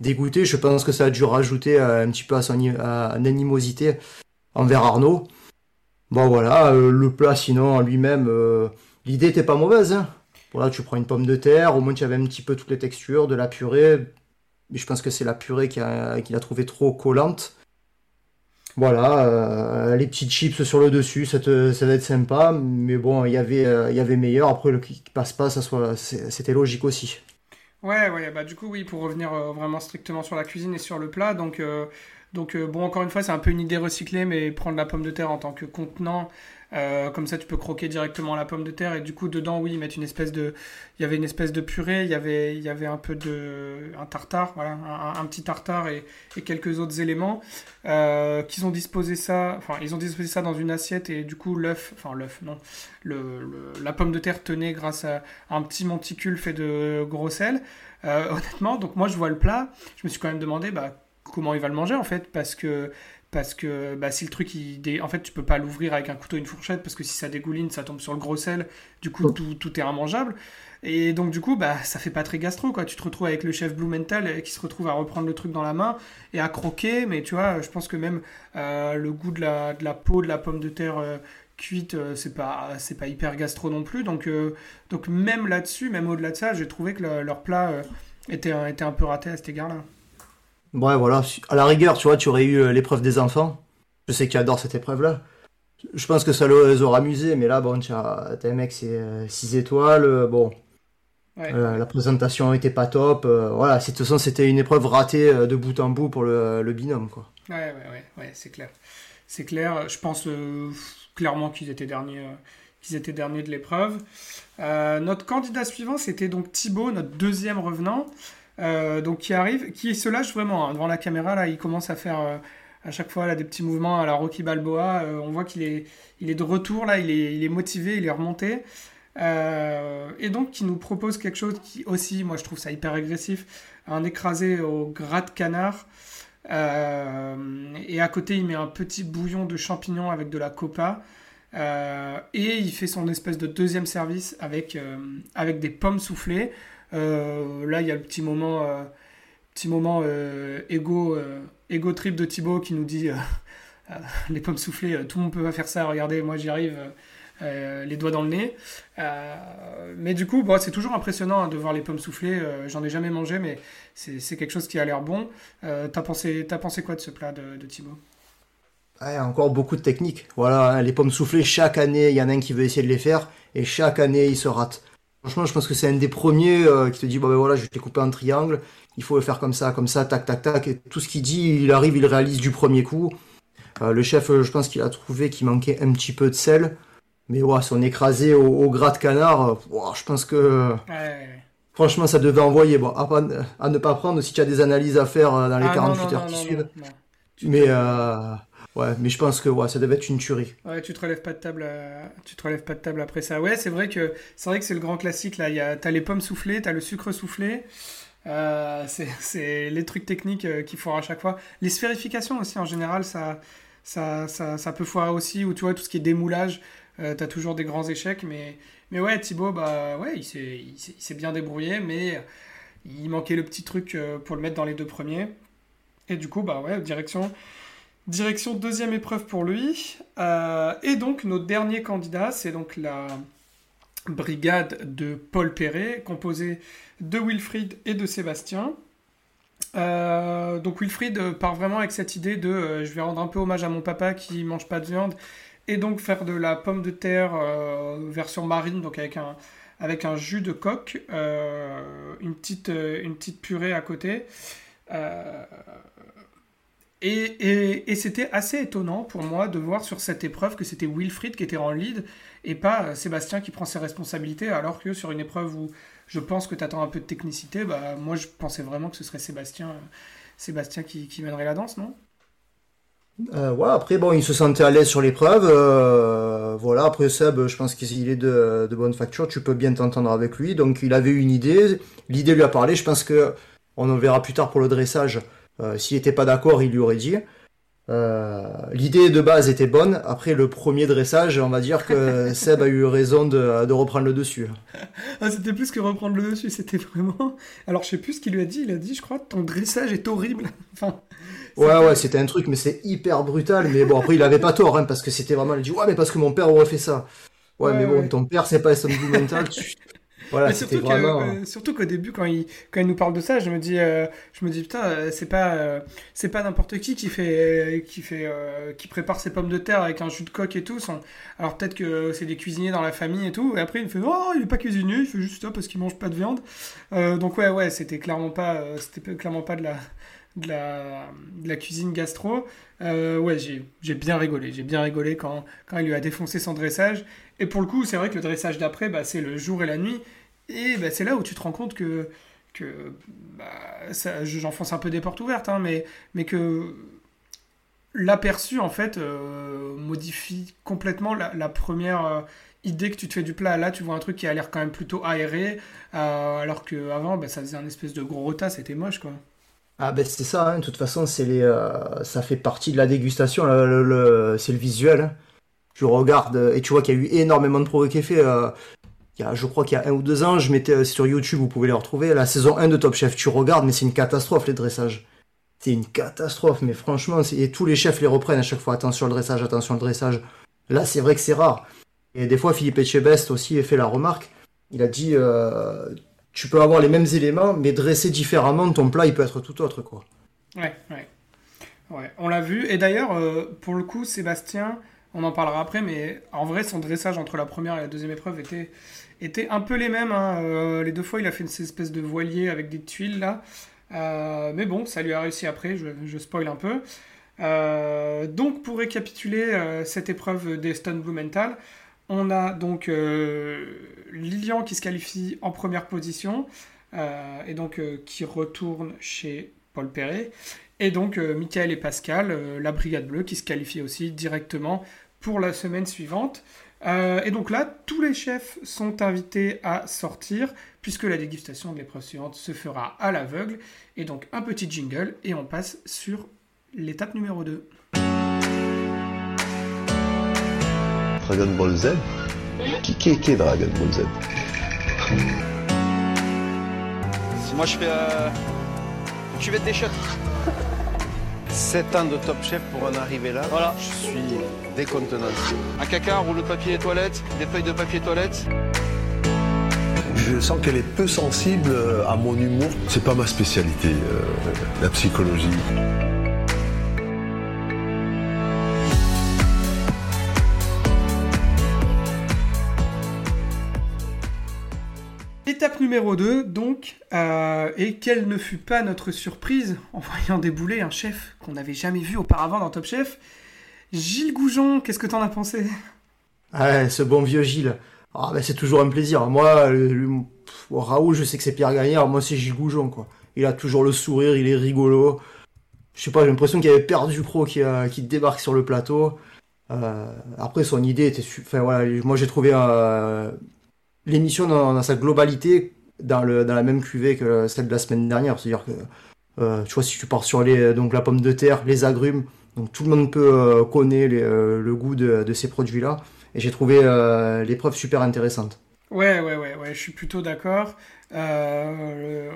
dégoûtée. Je pense que ça a dû rajouter euh, un petit peu à son animosité envers Arnaud. Bon voilà, le plat sinon en lui-même, l'idée était pas mauvaise. Hein. Voilà, tu prends une pomme de terre, au moins tu avais un petit peu toutes les textures, de la purée. Mais je pense que c'est la purée qui a, qui l'a trouvé trop collante. Voilà, euh, les petites chips sur le dessus, ça, va être sympa. Mais bon, il y avait, euh, y avait meilleur. Après, le qui passe pas, ça soit, c'était logique aussi. Ouais, ouais, bah du coup, oui, pour revenir euh, vraiment strictement sur la cuisine et sur le plat, donc, donc bon, encore une fois, c'est un peu une idée recyclée, mais prendre la pomme de terre en tant que contenant, euh, comme ça, tu peux croquer directement la pomme de terre, et du coup, dedans, oui, mettre une espèce de, il y avait une espèce de purée, il y avait, il y avait un peu de, un tartare, voilà, un, petit tartare et, quelques autres éléments, euh, qu'ils ont disposé ça, enfin, ils ont disposé ça dans une assiette, et du coup, l'œuf, enfin, l'œuf, non, le- la pomme de terre tenait grâce à un petit monticule fait de gros sel. Euh, honnêtement, donc moi je vois le plat, je me suis quand même demandé bah, comment il va le manger en fait, parce que parce que bah, si le truc, il dé- en fait, tu peux pas l'ouvrir avec un couteau et une fourchette, parce que si ça dégouline, ça tombe sur le gros sel, du coup tout, tout est immangeable. Et donc du coup, bah, ça fait pas très gastro, quoi. Tu te retrouves avec le chef Blumenthal euh, qui se retrouve à reprendre le truc dans la main et à croquer, mais tu vois, je pense que même euh, le goût de la, de la peau de la pomme de terre euh, cuite, euh, c'est pas, c'est pas hyper gastro non plus. Donc, donc même là-dessus, même au-delà de ça, j'ai trouvé que le- leur plat était, un- était un peu raté à cet égard-là. Ouais, voilà. À la rigueur, tu vois, tu aurais eu euh, l'épreuve des enfants. Je sais qu'ils adorent cette épreuve-là. Je pense que ça les aura amusés, mais là, bon, t'as un mec, c'est 6 étoiles. euh, Bon, Ouais. euh, la présentation était pas top. euh, voilà, c'est- de toute façon, c'était une épreuve ratée euh, de bout en bout pour le, le binôme, quoi. Ouais, ouais, ouais, ouais, c'est clair. C'est clair. Je pense euh, clairement qu'ils étaient derniers, euh, qu'ils étaient derniers de l'épreuve. Euh, notre candidat suivant, c'était donc Thibaut, notre deuxième revenant, euh, donc qui arrive, qui se lâche vraiment hein, devant la caméra. Là, il commence à faire euh, à chaque fois des petits mouvements à la Rocky Balboa. Euh, on voit qu'il est, il est de retour là, il est, il est motivé, il est remonté. Et donc, qui nous propose quelque chose qui aussi, moi je trouve ça hyper agressif, un écrasé au gras de canard. Et à côté, il met un petit bouillon de champignons avec de la copa. Et il fait son espèce de deuxième service avec, avec des pommes soufflées. Euh, là, il y a le petit moment, euh, petit moment ego, ego trip de Thibaut qui nous dit les pommes soufflées, tout le monde peut pas faire ça, regardez, moi j'y arrive. les doigts dans le nez. mais du coup, c'est toujours impressionnant hein, de voir les pommes soufflées. J'en ai jamais mangé, mais c'est quelque chose qui a l'air bon. T'as pensé, as pensé quoi de ce plat de, de Thibaut? Ouais, encore beaucoup de techniques. Voilà, hein, les pommes soufflées, chaque année, il y en a un qui veut essayer de les faire, et chaque année, il se rate. Franchement, je pense que c'est un des premiers euh, qui te dit, bon ben voilà, je vais te couper en triangle, il faut le faire comme ça, comme ça, tac, tac, tac, et tout ce qu'il dit, il arrive, il réalise du premier coup. Euh, le chef, euh, je pense qu'il a trouvé qu'il manquait un petit peu de sel, mais ouais, si on écrasé au, gras de canard, je pense que... Franchement, ça devait envoyer. Bon, à, ne pas prendre si tu as des analyses à faire dans les 48 ah, heures qui suivent. Mais... Ouais, mais je pense que ouais, ça devait être une tuerie. Ouais, tu te relèves pas de table, tu te relèves pas de table après ça. Ouais, c'est vrai que c'est vrai que c'est le grand classique là. Il y a, t'as les pommes soufflées, t'as le sucre soufflé. Euh, c'est les trucs techniques euh, qui foirent à chaque fois. Les sphérifications aussi en général, ça, ça, ça, ça peut foirer aussi. Ou tu vois tout ce qui est démoulage, euh, t'as toujours des grands échecs. Mais, mais ouais, Thibaut, bah ouais, il s'est, il s'est bien débrouillé, mais il manquait le petit truc euh, pour le mettre dans les deux premiers. Et du coup, bah ouais, direction Direction deuxième épreuve pour lui. Euh, et donc, notre dernier candidat, c'est donc la brigade de Paul Perret, composée de Wilfried et de Sébastien. Euh, donc Wilfried part vraiment avec cette idée de euh, je vais rendre un peu hommage à mon papa qui mange pas de viande et donc faire de la pomme de terre version marine donc avec un jus de coque une petite purée à côté et, c'était assez étonnant pour moi de voir sur cette épreuve que c'était Wilfried qui était en lead et pas euh, Sébastien qui prend ses responsabilités, alors que sur une épreuve où je pense que tu attends un peu de technicité, bah, moi je pensais vraiment que ce serait Sébastien, euh, Sébastien qui, mènerait la danse, non? Euh, ouais, après, bon, il se sentait à l'aise sur l'épreuve. voilà, après Seb, je pense qu'il est de, de, bonne facture. Tu peux bien t'entendre avec lui. Donc, il avait une idée. L'idée lui a parlé. Je pense que on en verra plus tard pour le dressage. Euh, s'il n'était pas d'accord, il lui aurait dit. Euh, l'idée de base était bonne. Après le premier dressage, on va dire que Seb a eu raison de, reprendre le dessus. Ah, c'était plus que reprendre le dessus, c'était vraiment. Alors je sais plus ce qu'il lui a dit. Il a dit, je crois, ton dressage est horrible. enfin. Ouais, ouais, c'était un truc, mais c'est hyper brutal. Mais bon, après, il avait pas tort, hein, parce que c'était vraiment. Il a dit, ouais, mais parce que mon père aurait fait ça. Ouais, mais bon, ton père, c'est pas un mental. Tu, euh, surtout, qu'au début, quand il, quand il nous parle de ça, je me dis, euh, je me dis putain, euh, c'est pas, c'est pas n'importe qui qui fait, qui fait, qui prépare ses pommes de terre avec un jus de coque et tout. Alors peut-être que c'est des cuisiniers dans la famille et tout. Et après, il me fait, oh, il est pas cuisinier, il fait juste ça parce qu'il mange pas de viande. donc ouais, ouais, c'était clairement pas, c'était clairement pas de la, de la, de la cuisine gastro. ouais, j'ai bien rigolé. J'ai bien rigolé quand, quand il lui a défoncé son dressage. Et pour le coup, c'est vrai que le dressage d'après, bah, c'est le jour et la nuit. Et bah, c'est là où tu te rends compte que, que bah, j'enfonce un peu des portes ouvertes, hein, mais, mais que l'aperçu, en fait, euh, modifie complètement la, première euh, idée que tu te fais du plat. Là, tu vois un truc qui a l'air quand même plutôt aéré, euh, alors qu'avant, bah, ça faisait un espèce de gros retard, c'était moche, quoi. Ah ben c'est ça, hein. de toute façon c'est les, ça fait partie de la dégustation, c'est le visuel. Tu regardes et tu vois qu'il y a eu énormément de progrès qui est fait je crois qu'il y a un ou deux ans, je mettais euh, sur YouTube, vous pouvez les retrouver, la saison 1 de Top Chef. Tu regardes, mais c'est une catastrophe les dressages. C'est une catastrophe, mais franchement, et tous les chefs les reprennent à chaque fois. Attention le dressage, attention le dressage. Là, c'est vrai que c'est rare. Et des fois, Philippe Etchebest aussi a fait la remarque. Il a dit, euh, tu peux avoir les mêmes éléments, mais dressé différemment, ton plat, il peut être tout autre, quoi. Ouais, ouais. Ouais, on l'a vu. Et d'ailleurs, euh, pour le coup, Sébastien, on en parlera après, mais en vrai, son dressage entre la première et la deuxième épreuve était, était un peu les mêmes. Hein. Euh, les deux fois, il a fait une espèce de voilier avec des tuiles là. Euh, mais bon, ça lui a réussi après, je, spoil un peu. Euh, donc, pour récapituler cette épreuve des Stone Blumenthal, on a donc Lilian qui se qualifie en première position et donc qui retourne chez Paul Perret. Et donc, Michael et Pascal, la Brigade Bleue, qui se qualifie aussi directement pour la semaine suivante. Euh, et donc là, tous les chefs sont invités à sortir, puisque la dégustation de l'épreuve suivante se fera à l'aveugle. Et donc un petit jingle, et on passe sur l'étape numéro 2. Dragon Ball Z qui, qui, qui est Dragon Ball Z Moi je fais euh, cuvette des shots. 7 ans de top chef pour en arriver là. Voilà. Je suis décontenancé. Un caca, un rouleau de papier toilette, des feuilles de papier toilette. Je sens qu'elle est peu sensible à mon humour. C'est pas ma spécialité, euh, la psychologie. Étape numéro 2, donc, euh, et quelle ne fut pas notre surprise en voyant débouler un chef qu'on n'avait jamais vu auparavant dans Top Chef. Gilles Goujon, qu'est-ce que t'en as pensé? Ouais, ce bon vieux Gilles. Ah, ben, c'est toujours un plaisir. Moi, le, Raoul, je sais que c'est Pierre Gagnard. Moi, c'est Gilles Goujon, quoi. Il a toujours le sourire, il est rigolo. Je sais pas, j'ai l'impression qu'il y avait Père Dupro qui, euh, qui débarque sur le plateau. Euh, après, son idée était... Enfin, moi, j'ai trouvé l'émission dans, sa globalité dans, le, dans la même cuvée que celle de la semaine dernière. C'est-à-dire que, euh, tu vois, si tu pars sur les, donc, la pomme de terre, les agrumes, donc tout le monde peut euh, connaître euh, le goût de, ces produits-là. Et j'ai trouvé l'épreuve super intéressante. Ouais, ouais, ouais, ouais, je suis plutôt d'accord. Le-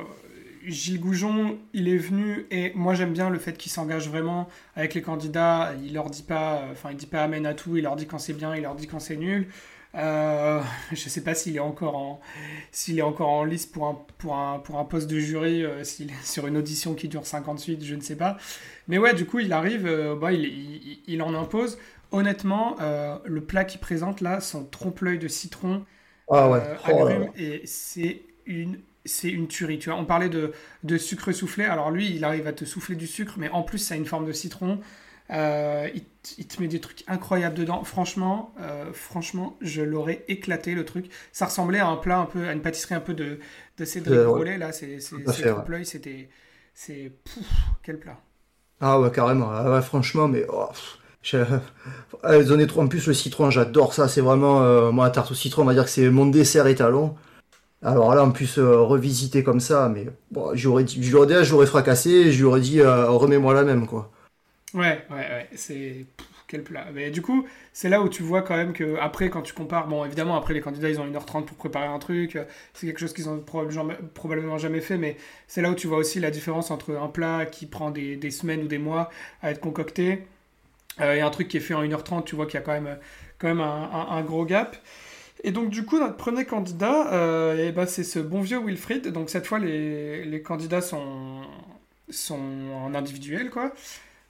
Gilles Goujon, il est venu et moi j'aime bien le fait qu'il s'engage vraiment avec les candidats. Il leur dit pas, enfin il dit pas amen à tout. Il leur dit quand c'est bien, il leur dit quand c'est nul. Euh, je sais pas s'il est encore en, s'il est encore en lice pour un, pour un, pour un poste de jury, euh, s'il est sur une audition qui dure 58, je ne sais pas. Mais ouais, du coup, il arrive, euh, bah, il, il, il en impose. Honnêtement, le plat qu'il présente là, son trompe-l'œil de citron, Ah ouais. Oh et c'est une, c'est une tuerie. Tu vois, on parlait de, de sucre soufflé. Alors lui, il arrive à te souffler du sucre, mais en plus, ça a une forme de citron. Euh, il, te met des trucs incroyables dedans. Franchement, euh, franchement, je l'aurais éclaté le truc. Ça ressemblait à un plat un peu, à une pâtisserie un peu de, de Cédric Euh, ouais. Là. C'est ouais. c'était, c'est, quel plat. Ah ouais, carrément. Ah ouais, franchement, mais... oh, je- Ah, en plus le citron, j'adore ça. C'est vraiment... euh, moi, la tarte au citron, on va dire que c'est mon dessert étalon. Alors là, en plus, euh, revisiter comme ça, mais bon, j'aurais dit, j'aurais j'aurais fracassé, je lui aurais dit, euh, remets-moi la même, quoi. Ouais, ouais, ouais, c'est quel plat. Mais du coup, c'est là où tu vois quand même que après, quand tu compares, bon, évidemment, après les candidats, ils ont 1h30 pour préparer un truc, euh, c'est quelque chose qu'ils ont probablement, jamais fait, mais c'est là où tu vois aussi la différence entre un plat qui prend des, des semaines ou des mois à être concocté euh, et un truc qui est fait en 1h30, tu vois qu'il y a quand même, quand même un, un- un gros gap. Et donc, du coup, notre premier candidat, euh, eh ben, c'est ce bon vieux Wilfried. Donc, cette fois, les, les candidats sont, sont en individuel, quoi.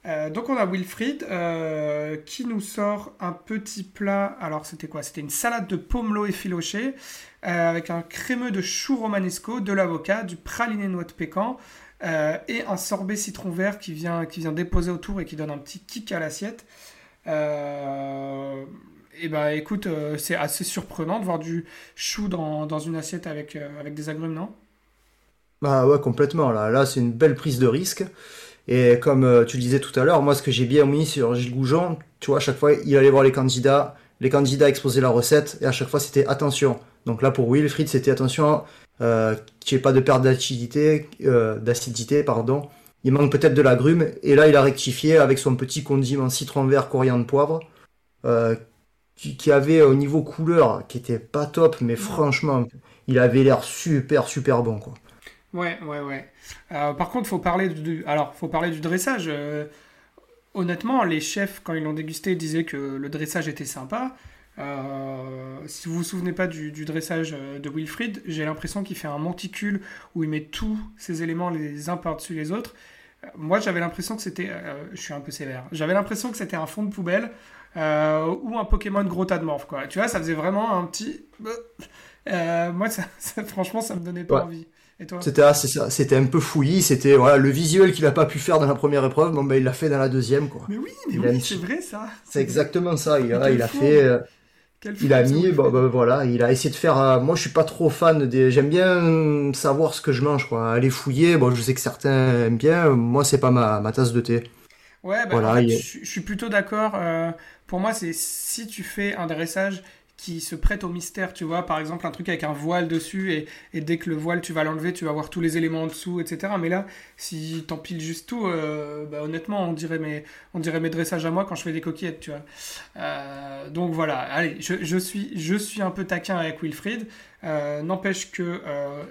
Euh, donc on a Wilfried euh, qui nous sort un petit plat. Alors c'était quoi? C'était une salade de pomelo effiloché euh, avec un crémeux de chou romanesco, de l'avocat, du praliné noix de pécan euh, et un sorbet citron vert qui vient, qui vient déposer autour et qui donne un petit kick à l'assiette. Et ben écoute, c'est assez surprenant de voir du chou dans, dans une assiette avec, avec des agrumes, non? Bah ouais, complètement. Là, là c'est une belle prise de risque. Et comme euh, tu le disais tout à l'heure, moi, ce que j'ai bien mis sur Gilles Goujon, tu vois, à chaque fois, il allait voir les candidats, les candidats exposaient la recette, et à chaque fois, c'était attention. Donc là, pour Wilfried, c'était attention euh, qu'il n'y ait pas de perte d'acidité, euh, d'acidité, pardon. Il manque peut-être de l'agrume, et là, il a rectifié avec son petit condiment citron vert, coriandre, poivre, euh, qui, qui avait au niveau couleur, qui était pas top, mais franchement, il avait l'air super, super bon, quoi. Ouais, ouais, ouais. Euh, par contre, faut parler du, alors, faut parler du dressage. Euh, honnêtement, les chefs, quand ils l'ont dégusté, disaient que le dressage était sympa. Euh, si vous vous souvenez pas du, du dressage de Wilfried, j'ai l'impression qu'il fait un monticule où il met tous ces éléments les uns par-dessus les autres. Moi, j'avais l'impression que c'était, je suis un peu sévère, j'avais l'impression que c'était un fond de poubelle ou un Pokémon gros tas de morph, quoi. Tu vois, ça faisait vraiment un petit. Moi, ça, ça- franchement, ça me donnait pas Ouais. envie. C'était ah, c'était un peu fouillis, c'était voilà, le visuel qu'il a pas pu faire dans la première épreuve, bon ben il l'a fait dans la deuxième quoi. Mais oui, mais oui, c'est vrai ça. C'est exactement ça, il, a, il fait euh, il a mis ben, voilà, il a essayé de faire euh, moi je suis pas trop fan des j'aime bien savoir ce que je mange quoi, aller fouiller, bon je sais que certains aiment bien, moi c'est pas ma, ma tasse de thé. Ouais, bah, Voilà, en fait, il- je, je suis plutôt d'accord. euh, pour moi, c'est si tu fais un dressage qui se prête au mystère, tu vois. Par exemple, un truc avec un voile dessus, et, dès que le voile, tu vas l'enlever, tu vas voir tous les éléments en dessous, etc. Mais là, si t'empiles juste tout, euh, bah, honnêtement, on dirait, mes, on dirait mes dressages à moi quand je fais des coquillettes, tu vois. Euh, donc voilà, allez, je, je, suis, je suis un peu taquin avec Wilfried. Euh, N'empêche que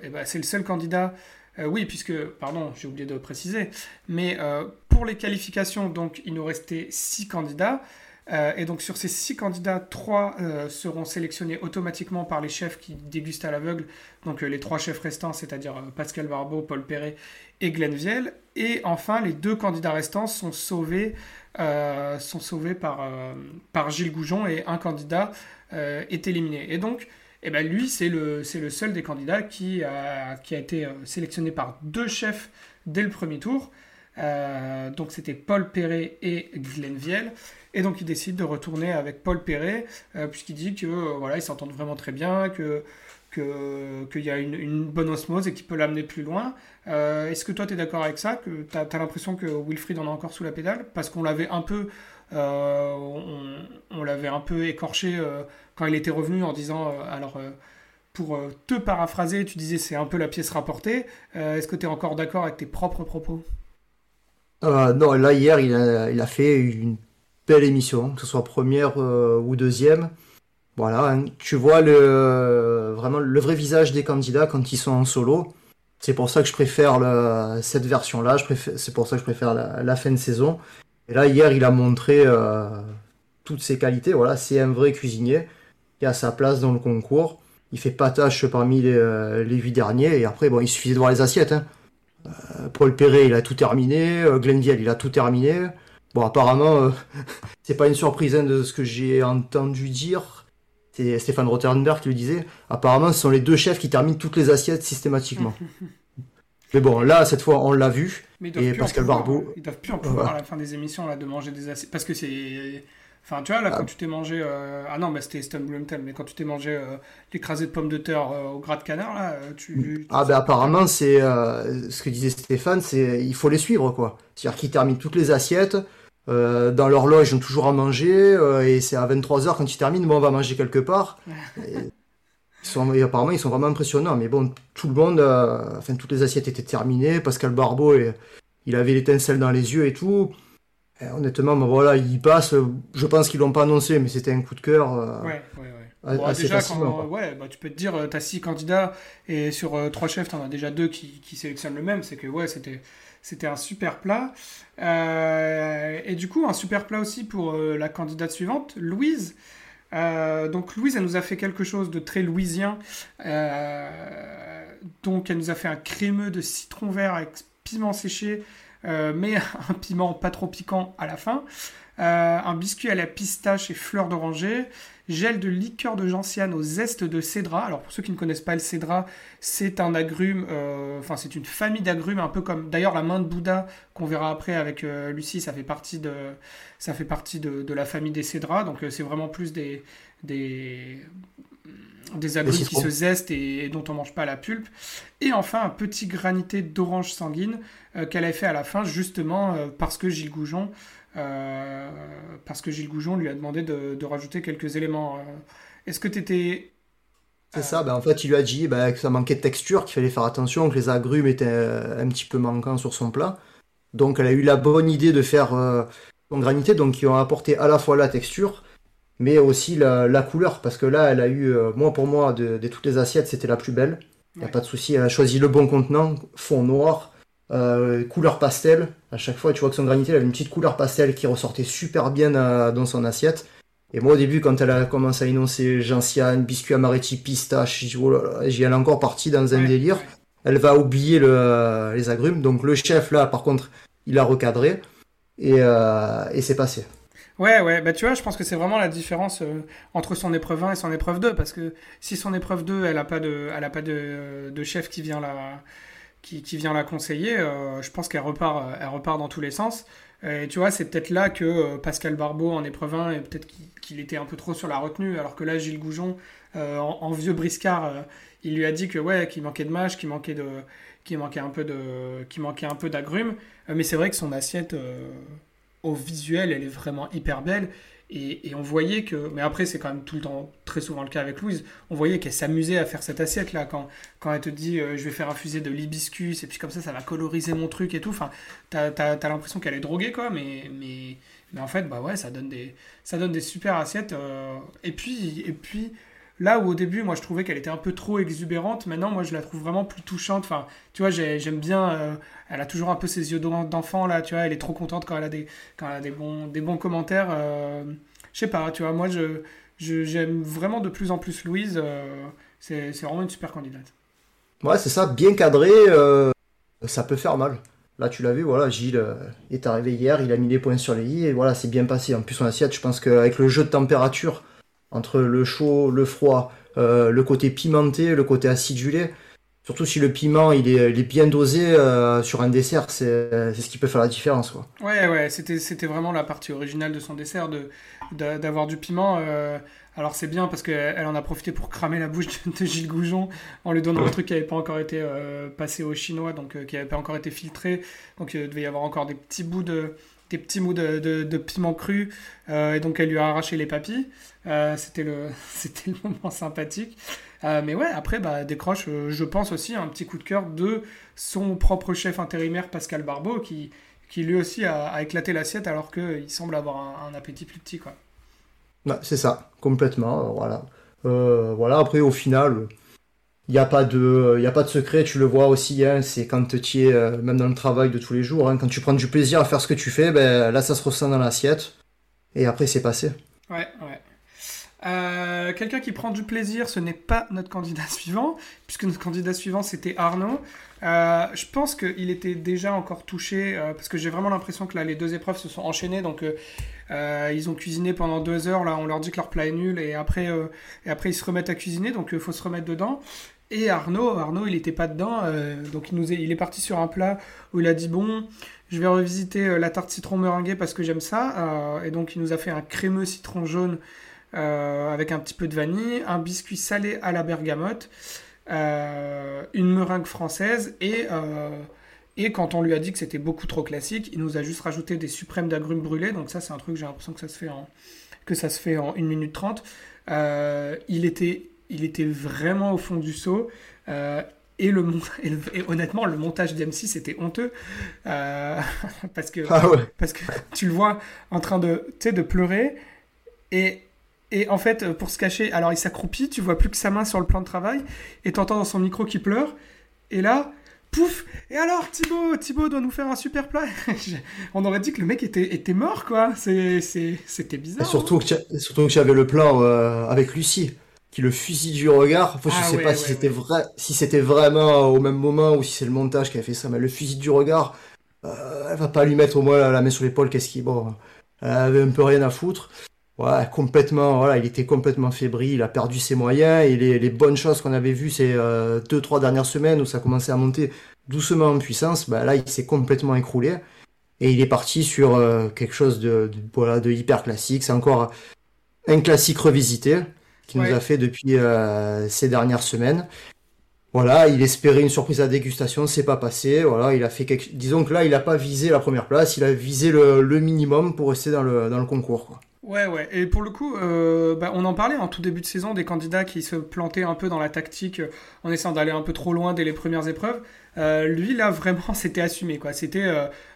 eh ben, c'est le seul candidat. oui, puisque, pardon, j'ai oublié de préciser, mais pour les qualifications, donc, il nous restait six candidats. Euh, et donc sur ces six candidats, trois euh, seront sélectionnés automatiquement par les chefs qui dégustent à l'aveugle, donc euh, les trois chefs restants, c'est-à-dire Pascal Barbeau, Paul Perret et Glenn Viel. Et enfin, les deux candidats restants sont sauvés, sont sauvés par, par Gilles Goujon et un candidat est éliminé. Et donc, eh ben, lui, c'est le, le seul des candidats qui a, qui a été sélectionné par deux chefs dès le premier tour. donc c'était Paul Perret et Glenn Viel. Et donc il décide de retourner avec Paul Perret, euh, puisqu'il dit que euh, voilà, ils s'entendent vraiment très bien, que qu'il y a une, bonne osmose et qu'il peut l'amener plus loin. Euh, est-ce que toi, tu es d'accord avec ça Que tu as, l'impression que Wilfried en a encore sous la pédale? Parce qu'on l'avait un peu... on, un peu écorché quand il était revenu en disant... alors, pour te paraphraser, tu disais c'est un peu la pièce rapportée. Est-ce que tu es encore d'accord avec tes propres propos? Non, là, hier, il a, il a fait une belle émission, que ce soit première euh, ou deuxième. Voilà, hein. tu vois vraiment le vrai visage des candidats quand ils sont en solo. C'est pour ça que je préfère cette version-là, c'est pour ça que je préfère la, fin de saison. Et là, hier, il a montré euh, toutes ses qualités. Voilà, c'est un vrai cuisinier qui a sa place dans le concours. Il fait pas tâche parmi les, euh, huit derniers. Et après, bon, il suffisait de voir les assiettes. Hein. Paul Perret, il a tout terminé. Glenville, il a tout terminé. Bon, apparemment, euh, c'est pas une surprise hein, de ce que j'ai entendu dire. C'est Stéphane Rothenberg qui le disait. Apparemment, ce sont les deux chefs qui terminent toutes les assiettes systématiquement. Mais bon, là, cette fois, on l'a vu. et Pascal Barbeau. Ils doivent plus en pouvoir à la fin des émissions là, de manger des assiettes. Parce que c'est. Enfin, tu vois, là, quand ah. tu t'es mangé. Euh, ah non, bah, c'était Stone mais quand tu t'es mangé euh, l'écrasé de pommes de terre au gras de canard, là, tu. Ah, ben apparemment, c'est. ce que disait Stéphane, c'est. Il faut les suivre, quoi. C'est-à-dire qu'ils terminent toutes les assiettes. Euh, dans l'horloge, ils ont toujours à manger, euh, et c'est à 23h quand ils terminent, bon, on va manger quelque part. Et, apparemment, ils sont vraiment impressionnants, mais bon, tout le monde, euh, enfin, toutes les assiettes étaient terminées, Pascal Barbeau, et, il avait l'étincelle dans les yeux et tout. honnêtement, ben, voilà, il passe, je pense qu'ils l'ont pas annoncé, mais c'était un coup de cœur. ouais, ouais, ouais. déjà, ouais, bah, tu peux te dire, tu as six candidats, et sur trois chefs, tu en as déjà deux qui, qui sélectionnent le même, c'est que, ouais, c'était c'était un super plat. Euh, et du coup, un super plat aussi pour euh, la candidate suivante, Louise. Euh, donc Louise, elle nous a fait quelque chose de très louisien. donc elle nous a fait un crémeux de citron vert avec piment séché, mais un piment pas trop piquant à la fin. un biscuit à la pistache et fleurs d'oranger, gel de liqueur de gentiane au zeste de cédra. Alors pour ceux qui ne connaissent pas le cédra, c'est un agrume, euh, enfin c'est une famille d'agrumes, un peu comme d'ailleurs la main de Bouddha qu'on verra après avec euh, Lucie, ça fait partie de, la famille des cédras. Donc euh, c'est vraiment plus des, des agrumes qui se zestent et, dont on mange pas la pulpe. Et enfin un petit granité d'orange sanguine qu'elle a fait à la fin justement parce que Gilles Goujon euh, parce que Gilles Goujon lui a demandé de, rajouter quelques éléments. Euh. Est-ce que tu étais c'est ça, ben en fait il lui a dit ben, que ça manquait de texture, qu'il fallait faire attention, que les agrumes étaient euh, un petit peu manquants sur son plat. Donc elle a eu la bonne idée de faire son granité, donc qui ont apporté à la fois la texture, mais aussi la, couleur, parce que là elle a eu, moi pour moi, de, toutes les assiettes, c'était la plus belle. Il n'y a pas de souci, elle a choisi le bon contenant, fond noir, euh, couleur pastel. À chaque fois, tu vois que son granité elle avait une petite couleur pastel qui ressortait super bien euh, dans son assiette. Et moi, au début, quand elle a commencé à énoncer gentiane, biscuit amaretti, pistache, j'y oh elle est encore partie dans un délire. Elle va oublier le, les agrumes. Donc le chef, là, par contre, il a recadré. Et, euh, et c'est passé. Ouais, ouais, bah tu vois, je pense que c'est vraiment la différence entre son épreuve 1 et son épreuve 2, parce que si son épreuve 2, elle n'a pas, de, elle a pas de, de chef qui vient la, qui, vient la conseiller, euh, je pense qu'elle repart, euh, elle repart dans tous les sens. Et tu vois, c'est peut-être là que euh, Pascal Barbeau en épreuve 1, et peut-être qu'il était un peu trop sur la retenue, alors que là, Gilles Goujon, en, vieux briscard, il lui a dit que ouais, qu'il manquait de mâche, qu'il manquait de, manquait un peu qu'il manquait un peu d'agrumes. mais c'est vrai que son assiette, au visuel, elle est vraiment hyper belle. Et, on voyait que, mais après c'est quand même tout le temps très souvent le cas avec Louise, on voyait qu'elle s'amusait à faire cette assiette-là. Quand, quand elle te dit euh, je vais faire infuser de l'hibiscus et puis comme ça, ça va coloriser mon truc et tout. Enfin, t'as as, l'impression qu'elle est droguée, quoi. Mais, mais, mais en fait, bah ouais, ça donne des, ça donne des super assiettes. euh. et puis, et puis là où au début, moi, je trouvais qu'elle était un peu trop exubérante, maintenant, moi, je la trouve vraiment plus touchante. Enfin, tu vois, j'ai- j'aime bien. euh, elle a toujours un peu ses yeux d'en- d'enfant, là, tu vois. Elle est trop contente quand elle a des, quand elle a des, bons, des bons commentaires. euh, je sais pas, tu vois, moi, je j'aime vraiment de plus en plus Louise. euh, c'est vraiment une super candidate. Ouais, c'est ça, bien cadré, ça peut faire mal. Là, tu l'as vu, voilà, Gilles est arrivé hier, il a mis les points sur les i et voilà, c'est bien passé. En plus, son assiette, je pense qu'avec le jeu de température, entre le chaud, le froid, euh, le côté pimenté, le côté acidulé, surtout si le piment il est, bien dosé euh, sur un dessert, c'est ce qui peut faire la différence, quoi. Ouais, ouais, c'était, vraiment la partie originale de son dessert, de, d'a- d'avoir du piment. euh, alors c'est bien parce qu'elle elle en a profité pour cramer la bouche de, de Gilles Goujon en lui donnant un truc qui n'avait pas encore été passé au chinois, donc qui n'avait pas encore été filtré. Donc il devait y avoir encore des petits bouts de, des petits bouts de, piment cru. euh, et donc elle lui a arraché les papilles. Euh, c'était, le, c'était le moment sympathique. Euh, mais ouais, après, bah, décroche, je pense aussi, un petit coup de cœur de son propre chef intérimaire Pascal Barbeau qui, qui lui aussi a, éclaté l'assiette alors qu'il semble avoir un, appétit plus petit. Quoi. Ouais, c'est ça, complètement, voilà. Voilà, après, au final, il n'y a, pas de- y a pas de secret, tu le vois aussi, hein, c'est quand tu es, euh, même dans le travail de tous les jours, hein, quand tu prends du plaisir à faire ce que tu fais, ben, là, ça se ressent dans l'assiette, et après, c'est passé. Ouais, ouais. Euh, Quelqu'un qui prend du plaisir, ce n'est pas notre candidat suivant, puisque notre candidat suivant c'était Arnaud. Euh, je pense qu'il était déjà encore touché, euh, parce que j'ai vraiment l'impression que là les deux épreuves se sont enchaînées, donc euh, euh, ils ont cuisiné pendant deux heures, là on leur dit que leur plat est nul, et après, euh, et après ils se remettent à cuisiner, donc il faut se remettre dedans. Et Arnaud, Arnaud il n'était pas dedans, euh, donc il, nous est, parti sur un plat où il a dit bon, je vais revisiter euh, la tarte citron meringuée parce que j'aime ça, euh, et donc il nous a fait un crémeux citron jaune avec un petit peu de vanille, un biscuit salé à la bergamote, une meringue française et, et quand on lui a dit que c'était beaucoup trop classique, il nous a juste rajouté des suprêmes d'agrumes brûlés. Donc ça c'est un truc, j'ai l'impression que ça se fait en, que ça se fait en 1 minute 30. Euh, il, était, il était vraiment au fond du seau. euh, et, le, et, honnêtement, le montage d'M6 c'était honteux. euh, parce, que, Ah ouais. parce que tu le vois en train de, de pleurer. Et, et en fait, pour se cacher, alors il s'accroupit, tu vois plus que sa main sur le plan de travail, et t'entends dans son micro qu'il pleure. Et là, pouf Et alors, Thibaut Thibaut doit nous faire un super plat. On aurait dit que le mec était, était mort, quoi. C'était Et bizarre. surtout que tu- surtout que j'avais le plan euh, avec Lucie, qui le fusille du regard. Enfin, je Ah sais ouais, pas ouais, si c'était vrai, si c'était vraiment au même moment ou si c'est le montage qui a fait ça, mais le fusil du regard, euh, elle va pas lui mettre au moins la, la main sur l'épaule, qu'est-ce qui, bon, elle avait un peu rien à foutre. Ouais, complètement, voilà, il était complètement fébrile, il a perdu ses moyens et les, les bonnes choses qu'on avait vues ces euh, deux, trois dernières semaines où ça commençait à monter doucement en puissance, bah là, il s'est complètement écroulé. Et il est parti sur euh, quelque chose de, de- voilà, de hyper classique. C'est encore un classique revisité qui Ouais. nous a fait depuis euh, ces dernières semaines. Voilà, il espérait une surprise à dégustation, c'est pas passé. Voilà, il a fait quelque... Disons que là, il a pas visé la première place, il a visé le, le minimum pour rester dans le, dans le concours. Quoi. Ouais, ouais. Et pour le coup, euh, bah, on en parlait en tout début de saison des candidats qui se plantaient un peu dans la tactique euh, en essayant d'aller un peu trop loin dès les premières épreuves. Euh, lui, là, vraiment, c'était assumé. quoi. C'était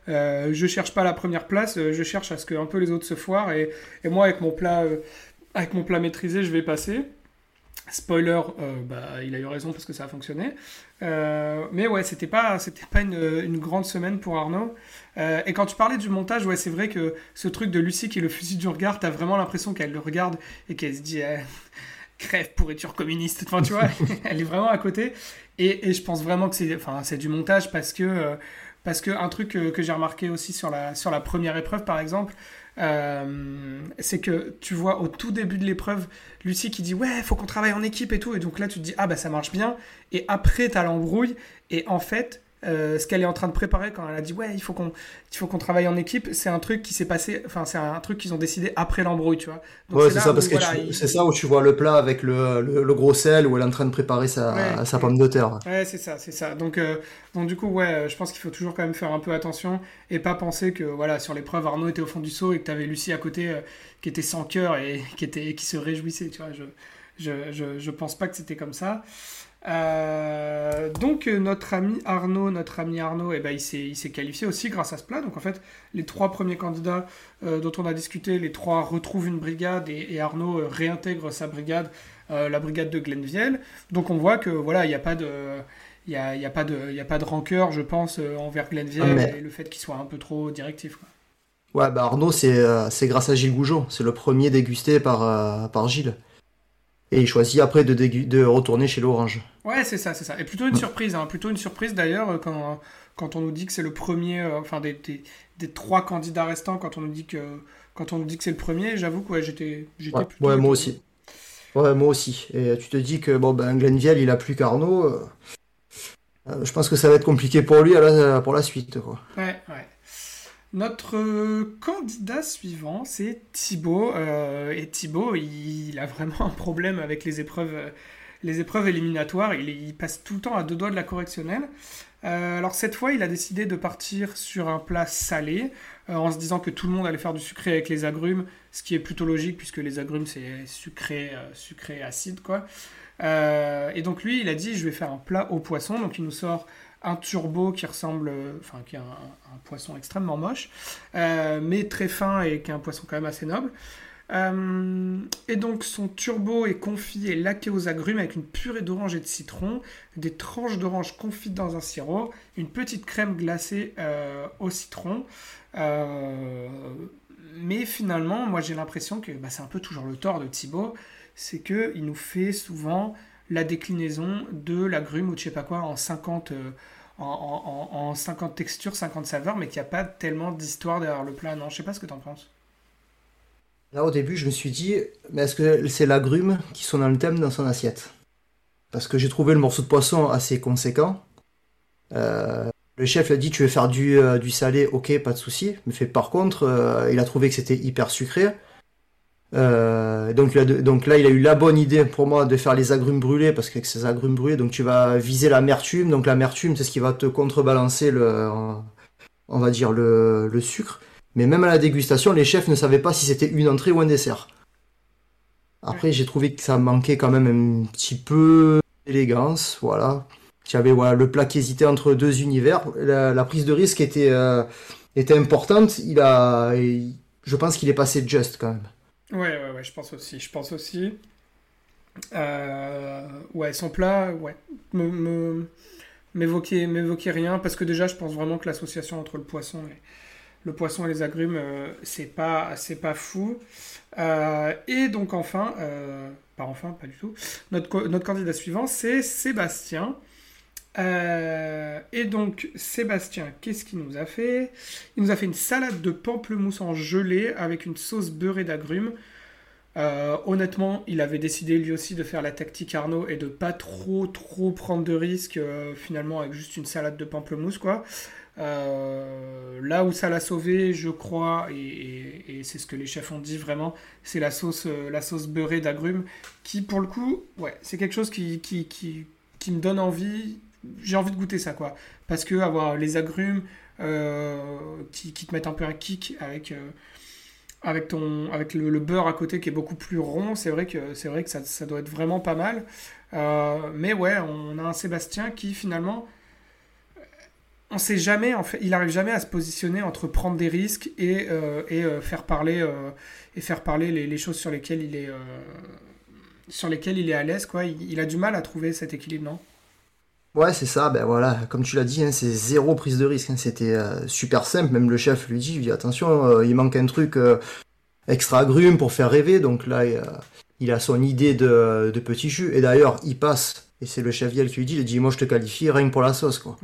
euh, je cherche pas la première place, je cherche à ce que un peu les autres se foirent. Et, et moi, avec mon plat, avec mon plat maîtrisé, je vais passer. Spoiler, euh, bah, il a eu raison parce que ça a fonctionné. Euh, mais ouais, c'était pas, c'était pas une, une grande semaine pour Arnaud. Euh, et quand tu parlais du montage, ouais, c'est vrai que ce truc de Lucie qui est le fusil du regard, t'as vraiment l'impression qu'elle le regarde et qu'elle se dit eh, crève pourriture communiste? Enfin, tu vois, elle est vraiment à côté. Et, et je pense vraiment que c'est, enfin, c'est du montage parce que, parce que un truc que, j'ai remarqué aussi sur la, sur la première épreuve, par exemple, euh, c'est que tu vois au tout début de l'épreuve Lucie qui dit ouais faut qu'on travaille en équipe et tout. Et donc là tu te dis ah bah ça marche bien. Et après t'as l'embrouille. Et en fait euh, ce qu'elle est en train de préparer quand elle a dit ouais il faut qu'on il faut qu'on travaille en équipe c'est un truc qui s'est passé enfin c'est un truc qu'ils ont décidé après l'embrouille tu vois ouais, c'est ça, où, parce que voilà, tu- il- c'est ça où tu vois le plat avec le, le, le gros sel où elle est en train de préparer sa, Ouais. sa pomme de terre. Ouais, c'est ça, c'est ça. Donc, euh, donc du coup, ouais, je pense qu'il faut toujours quand même faire un peu attention et pas penser que voilà sur l'épreuve Arnaud était au fond du seau et que tu avais Lucie à côté euh, qui était sans cœur et qui était qui se réjouissait, tu vois. Je Je, je, je pense pas que c'était comme ça. Euh, donc euh, notre ami Arnaud, notre ami Arnaud, eh ben, il s'est qualifié aussi grâce à ce plat. Donc en fait, les trois premiers candidats euh, dont on a discuté, les trois retrouvent une brigade et, Arnaud réintègre sa brigade, la brigade de Glenviel. Donc on voit que voilà, il n'y a pas de il y a, y a, pas de, y a pas de rancœur, je pense, envers Glenviel ah, et le fait qu'il soit un peu trop directif. Quoi. Ouais, bah Arnaud, c'est grâce à Gilles Goujon. C'est le premier dégusté par, par Gilles. Et il choisit après de, de retourner chez l'Orange. Ouais, c'est ça, c'est ça. Et plutôt une surprise, hein. plutôt une surprise d'ailleurs euh, quand, quand on nous dit que c'est le premier, euh, enfin des, des, des, trois candidats restants, quand on nous dit que, quand on nous dit que c'est le premier, j'avoue que ouais, j'étais, j'étais ouais, ouais moi aussi. Ouais, moi aussi. Et tu te dis que bon, ben, Glenviel, il a plus qu'Arnaud. Euh, je pense que ça va être compliqué pour lui pour la suite. Quoi. Ouais, ouais. Notre candidat suivant, c'est Thibaut. et Thibaut, il, a vraiment un problème avec les épreuves les épreuves éliminatoires. Il, passe tout le temps à deux doigts de la correctionnelle. Euh, alors cette fois, il a décidé de partir sur un plat salé, euh, en se disant que tout le monde allait faire du sucré avec les agrumes, ce qui est plutôt logique puisque les agrumes c'est sucré, euh, sucré acide quoi. et donc lui, il a dit je vais faire un plat au poisson, donc il nous sort un turbo qui ressemble, enfin qui est un, poisson extrêmement moche, mais très fin et qui est un poisson quand même assez noble. Euh, et donc son turbo est confit et laqué aux agrumes avec une purée d'orange et de citron, des tranches d'orange confites dans un sirop, une petite crème glacée euh, au citron. Euh, mais finalement, moi j'ai l'impression que bah, c'est un peu toujours le tort de Thibaut, c'est qu'il nous fait souvent la déclinaison de l'agrume ou de je sais pas quoi en 50, en, en 50 textures, 50 saveurs, mais qu'il n'y a pas tellement d'histoire derrière le plat. Non, je sais pas ce que tu en penses. Là, au début, je me suis dit, mais est-ce que c'est l'agrume qui sont dans le thème dans son assiette? Parce que j'ai trouvé le morceau de poisson assez conséquent. Euh, le chef a dit, tu veux faire du, euh, salé, ok, pas de souci. Mais fait, par contre, euh, il a trouvé que c'était hyper sucré. Donc, donc là, il a eu la bonne idée pour moi de faire les agrumes brûlés, parce qu'avec ces agrumes brûlés, donc tu vas viser l'amertume. Donc l'amertume, c'est ce qui va te contrebalancer le, on va dire le, le sucre. Mais même à la dégustation, les chefs ne savaient pas si c'était une entrée ou un dessert. Après, j'ai trouvé que ça manquait quand même un petit peu d'élégance, voilà. Tu avais voilà, le plat qui hésitait entre deux univers. La, prise de risque était, euh, était importante. Il a, je pense qu'il est passé juste quand même. Ouais, ouais, ouais, je pense aussi. Je pense aussi. Euh, ouais, son plat, ouais, m'évoquait rien parce que déjà, je pense vraiment que l'association entre le poisson et le poisson et les agrumes, euh, c'est pas, pas fou. Euh, et donc enfin, pas enfin, pas du tout, notre, notre candidat suivant, c'est Sébastien. Et donc, Sébastien, qu'est-ce qu'il nous a fait? Il nous a fait une salade de pamplemousse en gelée avec une sauce beurrée d'agrumes. honnêtement, il avait décidé lui aussi de faire la tactique Arnaud et de pas trop trop prendre de risques finalement avec juste une salade de pamplemousse quoi. Euh, là où ça l'a sauvé, je crois, et, c'est ce que les chefs ont dit vraiment, c'est la sauce, euh, la sauce beurrée d'agrumes, qui pour le coup, ouais, c'est quelque chose qui, qui, qui, me donne envie. J'ai envie de goûter ça, quoi. Parce que avoir les agrumes euh, qui, te mettent un peu un kick avec, avec, ton, avec le, beurre à côté qui est beaucoup plus rond, c'est vrai que, c'est vrai que ça, ça, doit être vraiment pas mal. mais ouais, on a un Sébastien qui finalement on sait jamais, en fait, il arrive jamais à se positionner entre prendre des risques et, euh, et euh, faire parler, euh, et faire parler les, choses sur lesquelles il est, sur lesquelles il est à l'aise. Quoi. Il, a du mal à trouver cet équilibre, non? Ouais, c'est ça. Ben voilà, comme tu l'as dit, hein, c'est zéro prise de risque. Hein. C'était super simple. Même le chef lui dit, dit attention, il manque un truc extra agrume pour faire rêver. Donc là, il a son idée de, de petit jus. Et d'ailleurs, il passe. Et c'est le chef Viel qui lui dit, il dit, moi je te qualifie rien que pour la sauce. Quoi.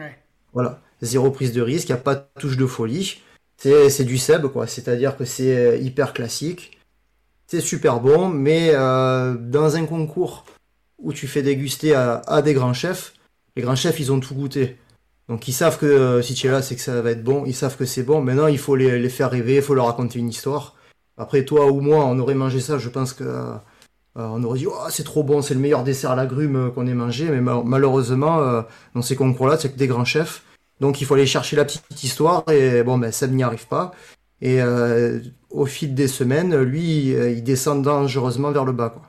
Voilà zéro prise de risque, il n'y a pas de touche de folie. C'est du seb, quoi. C'est-à-dire que c'est euh, hyper classique. C'est super bon, mais euh, dans un concours où tu fais déguster à, des grands chefs, les grands chefs, ils ont tout goûté. Donc ils savent que euh, si tu es là, c'est que ça va être bon. Ils savent que c'est bon. Maintenant, il faut les, faire rêver, il faut leur raconter une histoire. Après, toi ou moi, on aurait mangé ça, je pense que on aurait dit, oh, c'est trop bon, c'est le meilleur dessert à l'agrume qu'on ait mangé. Mais malheureusement, dans ces concours-là, c'est que des grands chefs. Donc il faut aller chercher la petite histoire et bon ben Seb n'y arrive pas. Et euh, au fil des semaines, lui, il descend dangereusement vers le bas. Quoi.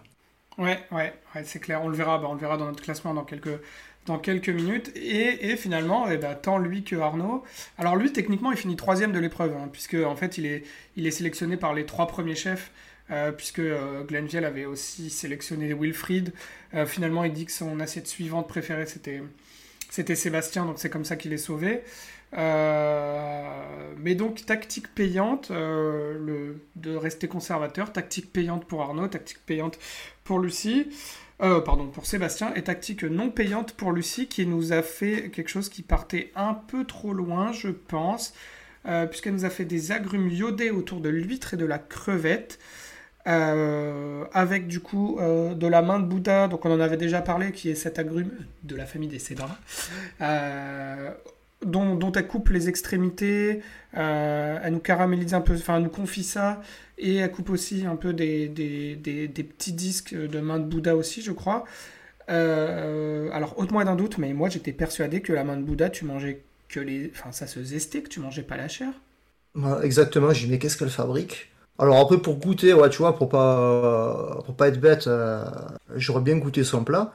Ouais, ouais, ouais c'est clair. On le verra, bah, on le verra dans notre classement dans quelques, dans quelques minutes. Et, finalement, eh ben, tant lui que Arnaud. Alors lui, techniquement, il finit troisième de l'épreuve, hein, puisque en fait, il est, sélectionné par les trois premiers chefs. Euh, puisque euh, Glenville avait aussi sélectionné Wilfried. Euh, finalement, il dit que son assiette suivante préférée, c'était, c'était Sébastien, donc c'est comme ça qu'il est sauvé. mais donc, tactique payante, de rester conservateur, tactique payante pour Arnaud, tactique payante pour Lucie. Euh, pardon, pour Sébastien, et tactique non payante pour Lucie, qui nous a fait quelque chose qui partait un peu trop loin, je pense, euh, puisqu'elle nous a fait des agrumes iodés autour de l'huître et de la crevette, euh, avec du coup de la main de Bouddha, donc on en avait déjà parlé, qui est cet agrume de la famille des cédras, dont, dont, elle coupe les extrémités, elle nous caramélise un peu, enfin elle nous confie ça, et elle coupe aussi un peu des, des, des, petits disques de main de Bouddha aussi, je crois. Euh, alors, ôte-moi d'un doute, mais moi j'étais persuadé que la main de Bouddha, tu mangeais que les. Enfin, ça se zestait, que tu mangeais pas la chair. exactement, j'ai dit, mais qu'est-ce qu'elle fabrique? Alors, après, pour goûter, ouais, tu vois, pour pas, pour pas être bête, euh, j'aurais bien goûté son plat.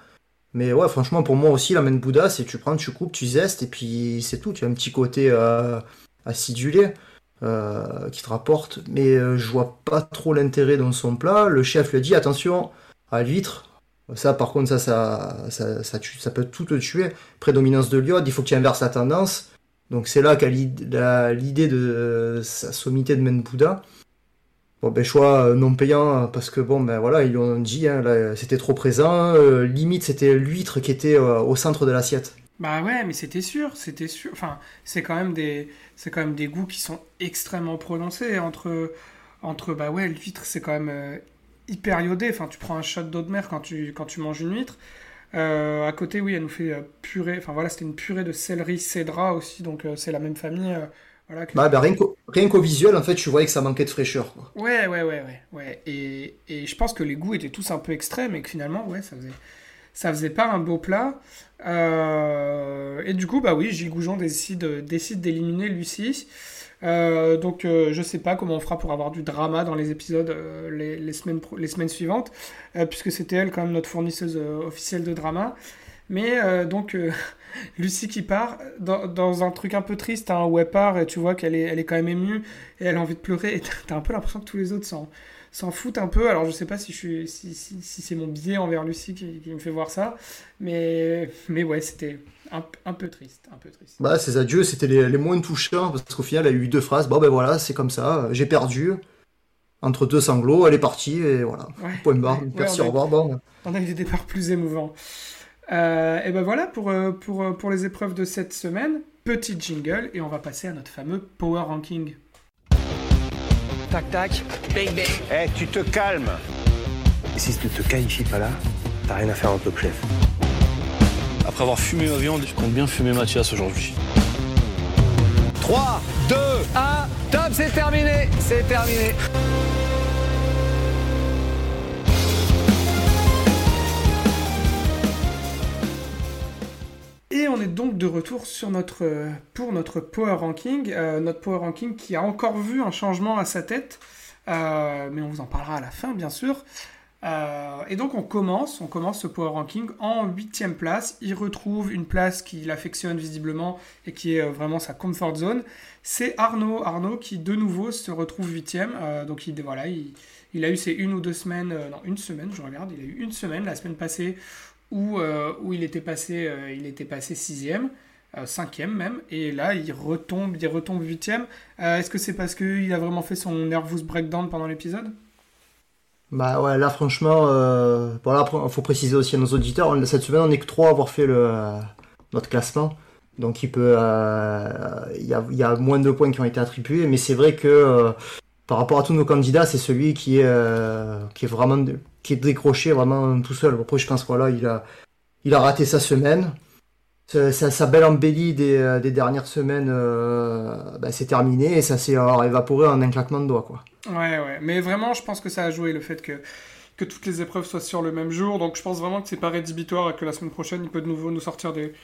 Mais ouais, franchement, pour moi aussi, la main de Bouddha, c'est tu prends, tu coupes, tu zestes, et puis c'est tout. Tu as un petit côté euh, acidulé. Euh, qui te rapporte, mais euh, je vois pas trop l'intérêt dans son plat. Le chef lui dit attention à l'huître. Ça, par contre, ça, ça, peut tout te tuer. Prédominance de l'iode, il faut que tu inverses la tendance. Donc c'est là qu'a l'idée de sa sommité de Menbouda. Bon, ben, choix euh, non payant, parce que bon, ben voilà, ils l'ont dit, hein, c'était trop présent. limite, c'était l'huître qui était au centre de l'assiette. Bah ouais, mais c'était sûr, c'était sûr. Enfin, c'est quand même des, c'est quand même des goûts qui sont extrêmement prononcés entre, entre bah ouais, l'huître c'est quand même euh, hyper iodé. Enfin, tu prends un shot d'eau de mer quand tu, quand tu manges une huître. Euh, à côté, oui, elle nous fait euh, purée. Enfin voilà, c'était une purée de céleri cédra aussi, donc c'est la même famille. voilà, bah, bah, rien, qu'au, visuel, en fait, tu voyais que ça manquait de fraîcheur. Quoi. Ouais, ouais, ouais, ouais, ouais. Et, et je pense que les goûts étaient tous un peu extrêmes et que finalement, ouais, ça faisait ça faisait pas un beau plat. Euh, et du coup, bah oui, Gilles Goujon décide, d'éliminer Lucie. Euh, donc euh, je sais pas comment on fera pour avoir du drama dans les épisodes les, semaines les semaines suivantes, puisque c'était elle quand même notre fournisseuse officielle de drama. Mais donc Lucie qui part dans, un truc un peu triste, hein, où elle part et tu vois qu'elle est, elle est quand même émue et elle a envie de pleurer et t'as un peu l'impression que tous les autres sont s'en foutent un peu. Alors je sais pas si, je suis, si, si, c'est mon biais envers Lucie qui, me fait voir ça, mais, mais ouais, c'était un, un, peu triste, un peu triste. Bah ces adieux, c'était les, les, moins touchants parce qu'au final, elle a eu deux phrases. Bon ben voilà, c'est comme ça, j'ai perdu. Entre deux sanglots, elle est partie et voilà. Point barre, merci, au revoir. Bon. On a eu des départs plus émouvants. Euh, et ben voilà pour, euh, pour, euh, pour les épreuves de cette semaine. Petit jingle et on va passer à notre fameux Power Ranking. Tac, tac. Bang, bang. Eh, tu te calmes. si tu te qualifies pas là, t'as rien à faire en top chef. Après avoir fumé ma viande, je compte bien fumer Mathias aujourd'hui. 3, 2, 1, top, c'est terminé. C'est terminé. On est donc de retour sur notre, euh, pour notre Power Ranking. Euh, notre Power Ranking qui a encore vu un changement à sa tête. Euh, mais on vous en parlera à la fin, bien sûr. et donc on commence, on commence ce Power Ranking en huitième place. Il retrouve une place qu'il affectionne visiblement et qui est vraiment sa comfort zone. C'est Arnaud, Arnaud qui de nouveau se retrouve huitième. donc il, voilà, il, a eu ses une ou deux semaines, non une semaine, je regarde, il a eu une semaine la semaine passée où, euh, où il était passé, euh, il était passé sixième, euh, cinquième même, et là il retombe, il retombe huitième. Est-ce que c'est parce qu'il a vraiment fait son nervous breakdown pendant l'épisode? Bah ouais, là franchement, bon là, faut préciser aussi à nos auditeurs, cette semaine on n'est que trois à avoir fait notre classement, donc il peut, il y, a, moins de points qui ont été attribués, mais c'est vrai que par rapport à tous nos candidats, c'est celui qui est, qui est vraiment qui est décroché vraiment tout seul. Après, je pense voilà, il a, il a raté sa semaine. Sa, belle embellie des, euh, dernières semaines, euh, bah, c'est terminé et ça s'est évaporé en un claquement de doigts. Quoi. Ouais, ouais. Mais vraiment, je pense que ça a joué le fait que, que toutes les épreuves soient sur le même jour. Donc je pense vraiment que c'est pas rédhibitoire et que la semaine prochaine, il peut de nouveau nous sortir des,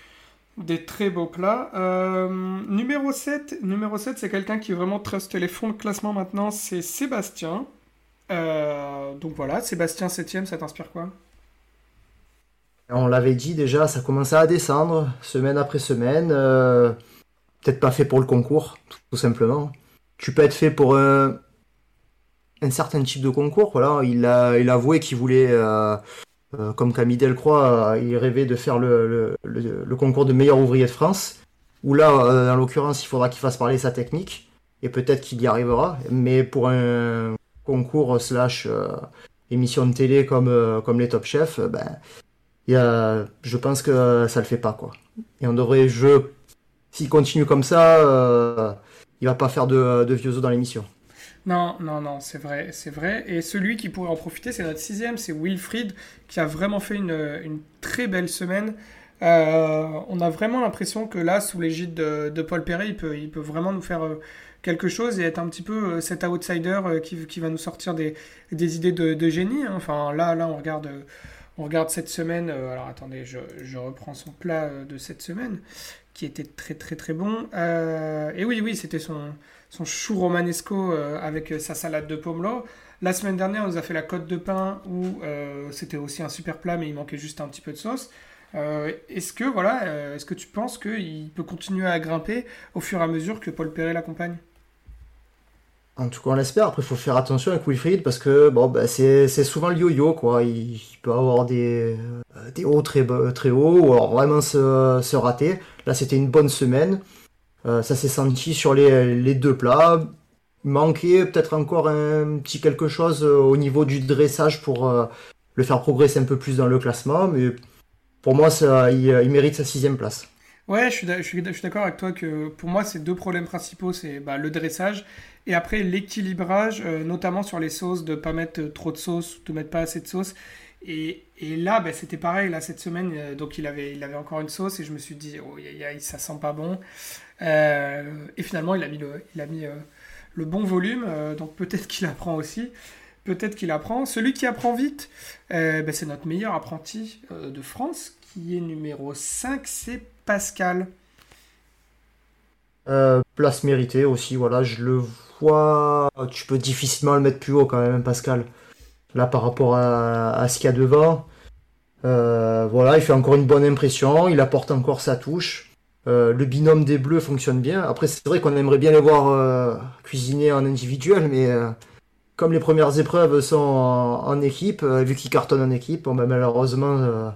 des très beaux plats. Euh, numéro 7, numéro 7 c'est quelqu'un qui vraiment truste les fonds de classement maintenant, c'est Sébastien. Euh, donc voilà, Sébastien 7ème, ça t'inspire quoi? On l'avait dit déjà, ça commençait à descendre semaine après semaine. Euh, peut-être pas fait pour le concours, tout simplement. Tu peux être fait pour un, un certain type de concours. Voilà, il a, il a avoué qu'il voulait, euh, euh, comme Camille Delcroix, il rêvait de faire le, concours de meilleur ouvrier de France. Où là, en l'occurrence, il faudra qu'il fasse parler sa technique. Et peut-être qu'il y arrivera. Mais pour un concours slash émission de télé comme, les Top Chefs, ben, je pense que ça le fait pas quoi. Et on devrait, je, s'il continue comme ça, euh, il va pas faire de, vieux os dans l'émission. Non, non, non, c'est vrai, c'est vrai. Et celui qui pourrait en profiter, c'est notre sixième, c'est Wilfried, qui a vraiment fait une, très belle semaine. Euh, on a vraiment l'impression que là, sous l'égide de, Paul Perret, il peut, vraiment nous faire euh, quelque chose et être un petit peu cet outsider qui, va nous sortir des, idées de, génie. Hein. Enfin, là, là, on regarde cette semaine, euh, alors attendez, je, reprends son plat euh, de cette semaine, qui était très très très bon. Euh, et oui, oui, c'était son, son chou romanesco avec sa salade de pomelo. La semaine dernière, on nous a fait la côte de pain où c'était aussi un super plat, mais il manquait juste un petit peu de sauce. est-ce que voilà, est-ce que tu penses qu'il peut continuer à grimper au fur et à mesure que Paul Perret l'accompagne? En tout cas, on l'espère. Après, il faut faire attention avec Wilfried parce que bon, bah, c'est souvent le yo-yo. quoi. Il, peut avoir des, euh, des hauts très, très hauts ou alors vraiment se, se rater. Là, c'était une bonne semaine. Euh, ça s'est senti sur les, les, deux plats. Il manquait peut-être encore un petit quelque chose euh, au niveau du dressage pour le faire progresser un peu plus dans le classement. Mais pour moi, ça, il, mérite sa sixième place. Ouais, je suis, d'accord avec toi que pour moi, ces deux problèmes principaux, c'est bah, le dressage et après l'équilibrage, euh, notamment sur les sauces, de ne pas mettre trop de sauce, de mettre pas assez de sauce. Et, là, bah, c'était pareil, là, cette semaine, euh, donc il avait, il avait encore une sauce et je me suis dit, oh, y ça sent pas bon. Euh, et finalement, il a mis le, il a mis, le bon volume, donc peut-être qu'il apprend aussi. Peut-être qu'il apprend. Celui qui apprend vite, bah, c'est notre meilleur apprenti de France, qui est numéro 5, c'est Pascal. Euh, place méritée aussi, voilà, je le vois. Tu peux difficilement le mettre plus haut quand même, Pascal. Là, par rapport à, ce qu'il y a devant. Euh, voilà, il fait encore une bonne impression, il apporte encore sa touche. Euh, le binôme des bleus fonctionne bien. Après, c'est vrai qu'on aimerait bien les voir cuisiner en individuel, mais comme les premières épreuves sont en, équipe, vu qu'ils cartonnent en équipe, ben, malheureusement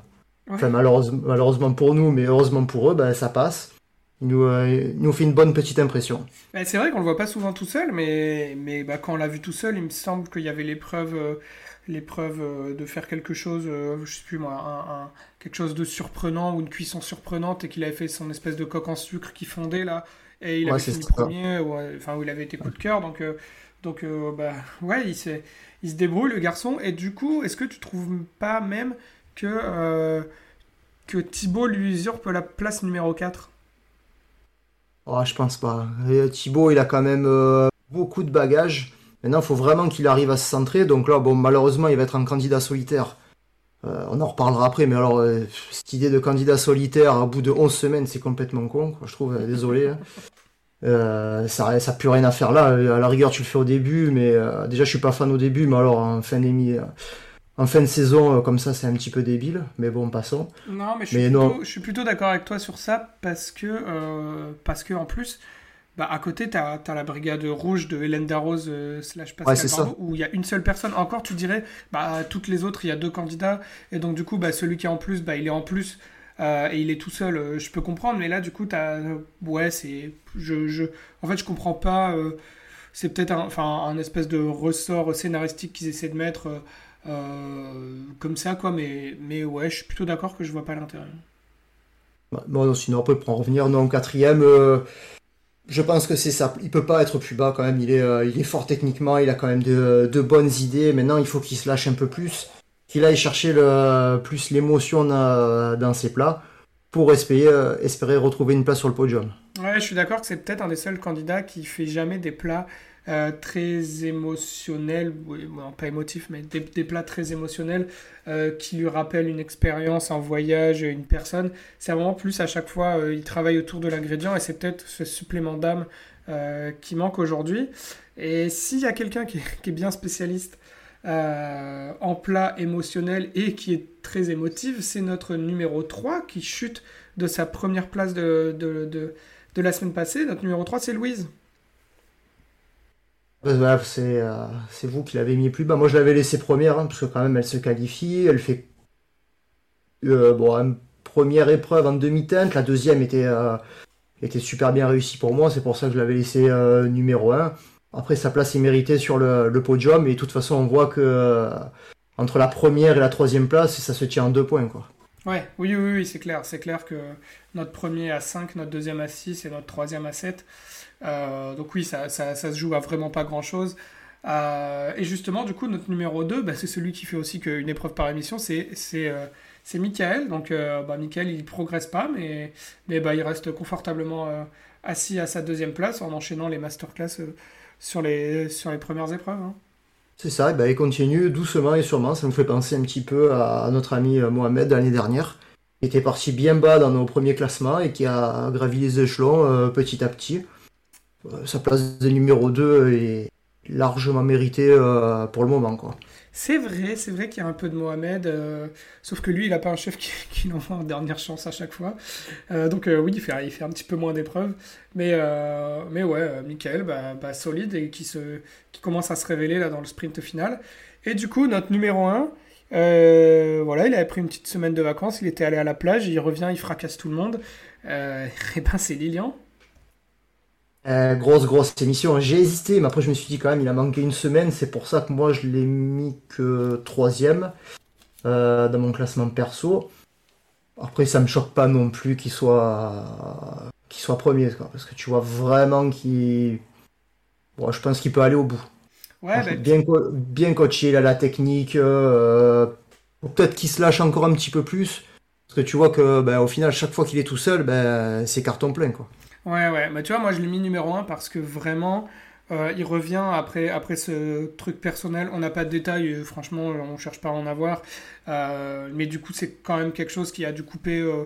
Enfin, malheureusement, pour nous, mais heureusement pour eux, ben, ça passe. Il nous, euh, nous fait une bonne petite impression. c'est vrai qu'on le voit pas souvent tout seul, mais, mais bah, quand on l'a vu tout seul, il me semble qu'il y avait l'épreuve euh, l'épreuve euh, de faire quelque chose, je sais plus moi, quelque chose de surprenant ou une cuisson surprenante et qu'il avait fait son espèce de coque en sucre qui fondait là et il avait fini premier, enfin où il avait été coup de cœur donc donc bah ouais il, il se débrouille le garçon et du coup est-ce que tu trouves pas même que, que Thibaut lui usurpe la place numéro 4 oh, Je pense pas. Thibaut, il a quand même euh, beaucoup de bagages. Maintenant, il faut vraiment qu'il arrive à se centrer. Donc là, bon, malheureusement, il va être un candidat solitaire. Euh, on en reparlera après, mais alors, cette idée de candidat solitaire à bout de 11 semaines, c'est complètement con, je trouve. désolé. Hein. ça, ça plus rien à faire là. À la rigueur, tu le fais au début, mais déjà, je suis pas fan au début, mais alors en fin d'émission en fin de saison, euh, comme ça, c'est un petit peu débile, mais bon, passons. Non, mais je suis plutôt, je plutôt d'accord avec toi sur ça parce que, euh, parce que en plus, bah, à côté, tu as, la brigade rouge de Hélène Darroze euh, slash Pascal où il y a une seule personne. Encore, tu dirais, bah, toutes les autres, il y a deux candidats, et donc du coup, bah, celui qui est en plus, bah, il est en plus. et il est tout seul, je peux comprendre, mais là, du coup, as... ouais, c'est. Je, je... En fait, je comprends pas. c'est peut-être un, un espèce de ressort scénaristique qu'ils essaient de mettre comme ça, quoi. Mais, mais ouais, je suis plutôt d'accord que je vois pas l'intérêt. Bah, bon, sinon, après, pour en revenir, non, quatrième, euh, je pense que c'est ça. Il peut pas être plus bas quand même. Il est, euh, il est fort techniquement, il a quand même de, de bonnes idées. Maintenant, il faut qu'il se lâche un peu plus, qu'il aille chercher le, plus l'émotion dans, dans, ses plats pour espérer, espérer retrouver une place sur le podium. Ouais, je suis d'accord que c'est peut-être un des seuls candidats qui fait jamais des plats euh, très émotionnel, pas émotif, mais des, plats très émotionnels euh, qui lui rappellent une expérience, un voyage, une personne. C'est vraiment plus à chaque fois, euh, il travaille autour de l'ingrédient et c'est peut-être ce supplément d'âme qui manque aujourd'hui. Et s'il y a quelqu'un qui, est bien spécialiste en plat émotionnel et qui est très émotive, c'est notre numéro 3 qui chute de sa première place de, de, de, de la semaine passée. Notre numéro 3, c'est Louise. Bah, c'est euh, c'est vous qui l'avez mis plus bas. Moi, je l'avais laissé première, hein, parce que quand même, elle se qualifie. Elle fait euh, bon, une première épreuve en demi-teinte. La deuxième était, euh, était super bien réussie pour moi. C'est pour ça que je l'avais laissé euh, numéro 1. Après, sa place est méritée sur le, podium. Et de toute façon, on voit que euh, entre la première et la troisième place, ça se tient en deux points. Oui, oui, oui, c'est clair. C'est clair que notre premier à 5, notre deuxième à 6 et notre troisième à 7. Euh, donc oui, ça, se joue à vraiment pas grand-chose. Euh, et justement, du coup, notre numéro 2, bah, c'est celui qui fait aussi qu'une épreuve par émission, euh, c'est Michael. Donc, euh, bah, Michael, il progresse pas, mais, bah, il reste confortablement assis à sa deuxième place en enchaînant les masterclass sur, les, premières épreuves. Hein. C'est ça, ben, il continue doucement et sûrement. Ça me fait penser un petit peu à, notre ami Mohamed l'année dernière, qui était parti bien bas dans nos premiers classements et qui a gravi les échelons petit à petit. Euh, sa place de numéro 2 est largement méritée euh, pour le moment. Quoi. C'est vrai, c'est vrai qu'il y a un peu de Mohamed, euh, sauf que lui, il n'a pas un chef qui, qui l'envoie en dernière chance à chaque fois. Donc oui, il fait, il fait un petit peu moins d'épreuves. Mais, mais ouais, Michael, bah, bah, solide et qui, se, qui commence à se révéler là dans le sprint final. Et du coup, notre numéro 1, euh, voilà, il avait pris une petite semaine de vacances, il était allé à la plage, il revient, il fracasse tout le monde. Et ben c'est Lilian. Euh, grosse, grosse émission. J'ai hésité, mais après je me suis dit quand même, il a manqué une semaine. C'est pour ça que moi je l'ai mis que troisième euh, dans mon classement perso. Après, ça me choque pas non plus qu'il soit, qu'il soit premier, quoi, parce que tu vois vraiment qu'il. Bon, je pense qu'il peut aller au bout. Ouais, bah, bien, co- bien coaché, il a la technique. euh, peut-être qu'il se lâche encore un petit peu plus. Parce que tu vois que ben, au final, chaque fois qu'il est tout seul, ben, c'est carton plein. Quoi. Ouais, ouais. Bah, tu vois, moi, je l'ai mis numéro 1 parce que vraiment, euh, il revient après, après ce truc personnel. On n'a pas de détails, euh, franchement, on cherche pas à en avoir. Euh, mais du coup, c'est quand même quelque chose qui a dû couper euh,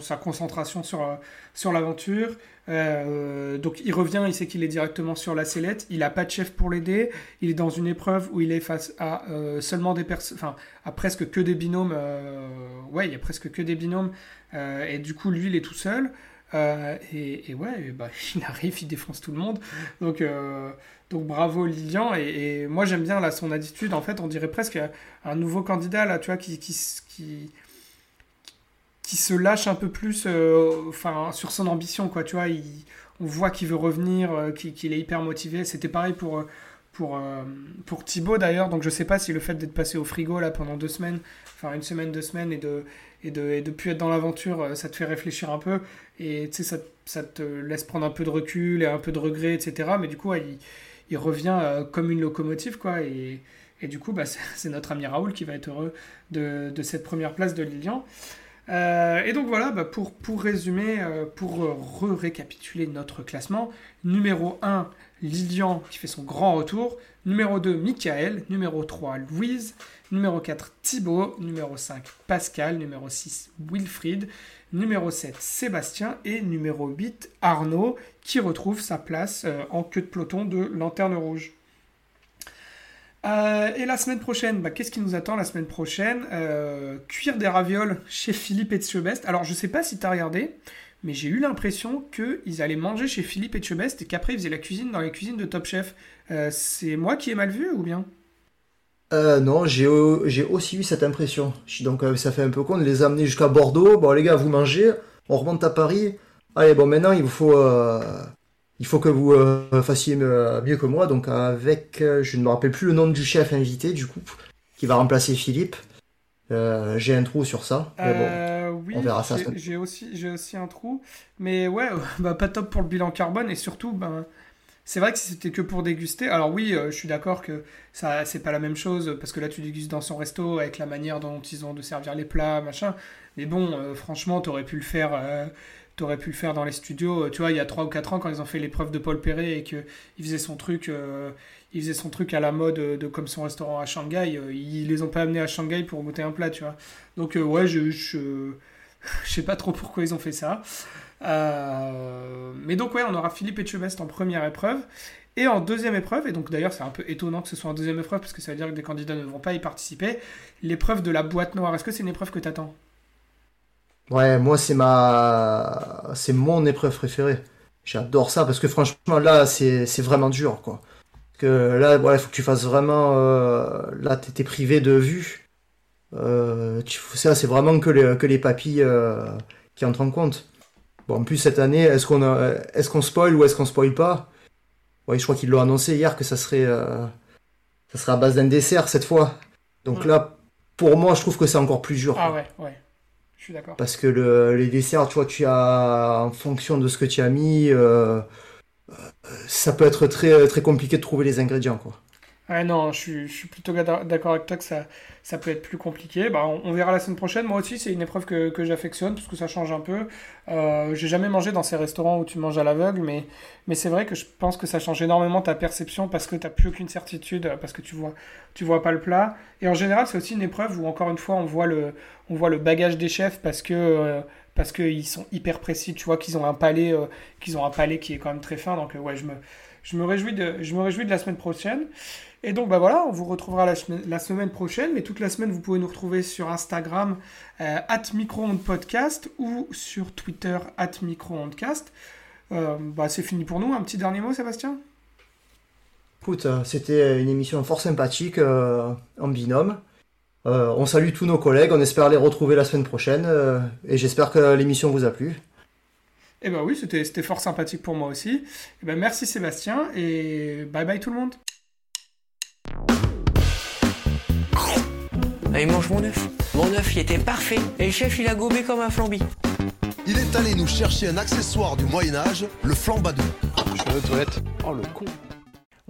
sa concentration sur, euh, l'aventure. Euh, donc, il revient, il sait qu'il est directement sur la sellette. Il n'a pas de chef pour l'aider. Il est dans une épreuve où il est face à euh, seulement des personnes, enfin, à presque que des binômes. euh, ouais, il y a presque que des binômes. Euh, et du coup, lui, il est tout seul. Euh, et, ouais, bah, il arrive, il défonce tout le monde. Donc, euh, donc bravo Lilian. Et, moi j'aime bien là son attitude. En fait, on dirait presque un nouveau candidat là, tu vois, qui, qui, qui, se lâche un peu plus euh, sur son ambition, quoi. Tu vois, on voit qu'il veut revenir, qu'il est hyper motivé. C'était pareil pour, pour, euh, pour Thibaut d'ailleurs. Donc je sais pas si le fait d'être passé au frigo là pendant deux semaines, enfin une semaine, deux semaines, et de, et de, et de plus être dans l'aventure, euh, ça te fait réfléchir un peu. Et tu sais, ça, ça te laisse prendre un peu de recul et un peu de regret, etc. Mais du coup, il, il revient euh, comme une locomotive, quoi. Et, et du coup, bah, c'est c'est notre ami Raoul qui va être heureux de, de cette première place de Lilian. Euh, et donc voilà, bah, pour, pour résumer, euh, pour euh, re-récapituler notre classement, numéro 1, Lilian qui fait son grand retour, numéro 2, Michael, numéro 3, Louise, numéro 4, Thibaut, numéro 5, Pascal, numéro 6, Wilfried, numéro 7, Sébastien et numéro 8, Arnaud qui retrouve sa place euh, en queue de peloton de Lanterne Rouge. Euh, et la semaine prochaine, bah, qu'est-ce qui nous attend la semaine prochaine? Euh, Cuire des ravioles chez Philippe Etchebest. Alors, je sais pas si tu as regardé, mais j'ai eu l'impression qu'ils allaient manger chez Philippe Etchebest et qu'après ils faisaient la cuisine dans les cuisines de Top Chef. Euh, c'est moi qui ai mal vu ou bien? Euh, non, j'ai au- j'ai aussi eu cette impression. Donc ça fait un peu con de les amener jusqu'à Bordeaux. Bon les gars, vous mangez, on remonte à Paris. Allez, bon maintenant il vous faut, il faut que vous euh, fassiez mieux que moi. Donc avec, euh, je ne me rappelle plus le nom du chef invité du coup, qui va remplacer Philippe. Euh, j'ai un trou sur ça. Mais bon, Euh, oui, on verra ça. j'ai- aussi, j'ai aussi un trou. Mais ouais, bah, pas top pour le bilan carbone. Et surtout, ben, c'est vrai que si c'était que pour déguster. Alors oui, euh, je suis d'accord que ça, c'est pas la même chose. Parce que là, tu dégustes dans son resto avec la manière dont ils ont de servir les plats, machin. Mais bon, franchement, t'aurais pu le faire. Euh, T'aurais pu le faire dans les studios, tu vois, il y a 3 ou 4 ans quand ils ont fait l'épreuve de Paul Perret et qu'il faisait son truc, euh, il faisait son truc à la mode euh, de comme son restaurant à Shanghai, euh, ils les ont pas amenés à Shanghai pour goûter un plat, tu vois. Donc euh, ouais, je, je, je sais pas trop pourquoi ils ont fait ça. Euh, mais donc ouais, on aura Philippe Etchebest en première épreuve. Et en deuxième épreuve, et donc d'ailleurs c'est un peu étonnant que ce soit en deuxième épreuve parce que ça veut dire que des candidats ne vont pas y participer, l'épreuve de la boîte noire. Est-ce que c'est une épreuve que tu attends Ouais, moi c'est ma, c'est mon épreuve préférée. J'adore ça parce que franchement là c'est vraiment dur quoi. Parce que là il faut que tu fasses vraiment euh, là t'es privé de vue. Euh, tu, ça c'est vraiment que les que les papilles euh, qui entrent en compte. Bon en plus cette année est-ce qu'on a est-ce qu'on spoil ou est-ce qu'on spoil pas? Ouais, je crois qu'ils l'ont annoncé hier que ça serait, euh, ça serait à base d'un dessert cette fois. Donc là, pour moi, je trouve que c'est encore plus dur. Ah ouais, ouais. Parce que le, les desserts, tu vois, tu as, en fonction de ce que tu as mis, euh, ça peut être très, très compliqué de trouver les ingrédients, quoi. Ouais, non, je suis, plutôt d'accord avec toi que ça, peut être plus compliqué. Bah, on, verra la semaine prochaine. Moi aussi, c'est une épreuve que, j'affectionne parce que ça change un peu. Euh, J'ai jamais mangé dans ces restaurants où tu manges à l'aveugle, mais, c'est vrai que je pense que ça change énormément ta perception parce que tu n'as plus aucune certitude, parce que tu vois, vois pas le plat. Et en général, c'est aussi une épreuve où, encore une fois, on voit le, bagage des chefs parce que. Euh, qu'ils sont hyper précis, tu vois qu'ils ont un palais, euh, qu'ils ont un palais qui est quand même très fin. Donc euh, ouais, je me réjouis de la semaine prochaine. Et donc, bah voilà, on vous retrouvera la, la, semaine prochaine. Mais toute la semaine, vous pouvez nous retrouver sur Instagram, euh, at podcast ou sur Twitter, at microondcast. Euh, bah, c'est fini pour nous. Un petit dernier mot, Sébastien? Écoute, c'était une émission fort sympathique euh, en binôme. Euh, on salue tous nos collègues. On espère les retrouver la semaine prochaine. Euh, et j'espère que l'émission vous a plu. Eh ben oui, c'était fort sympathique pour moi aussi. Eh ben merci Sébastien et bye bye tout le monde. Allez, mange mon œuf. Mon œuf, il était parfait. Et le chef, il a gobé comme un flambi. Il est allé nous chercher un accessoire du Moyen-Âge, le flambadou. Je suis aux toilettes. Oh le con.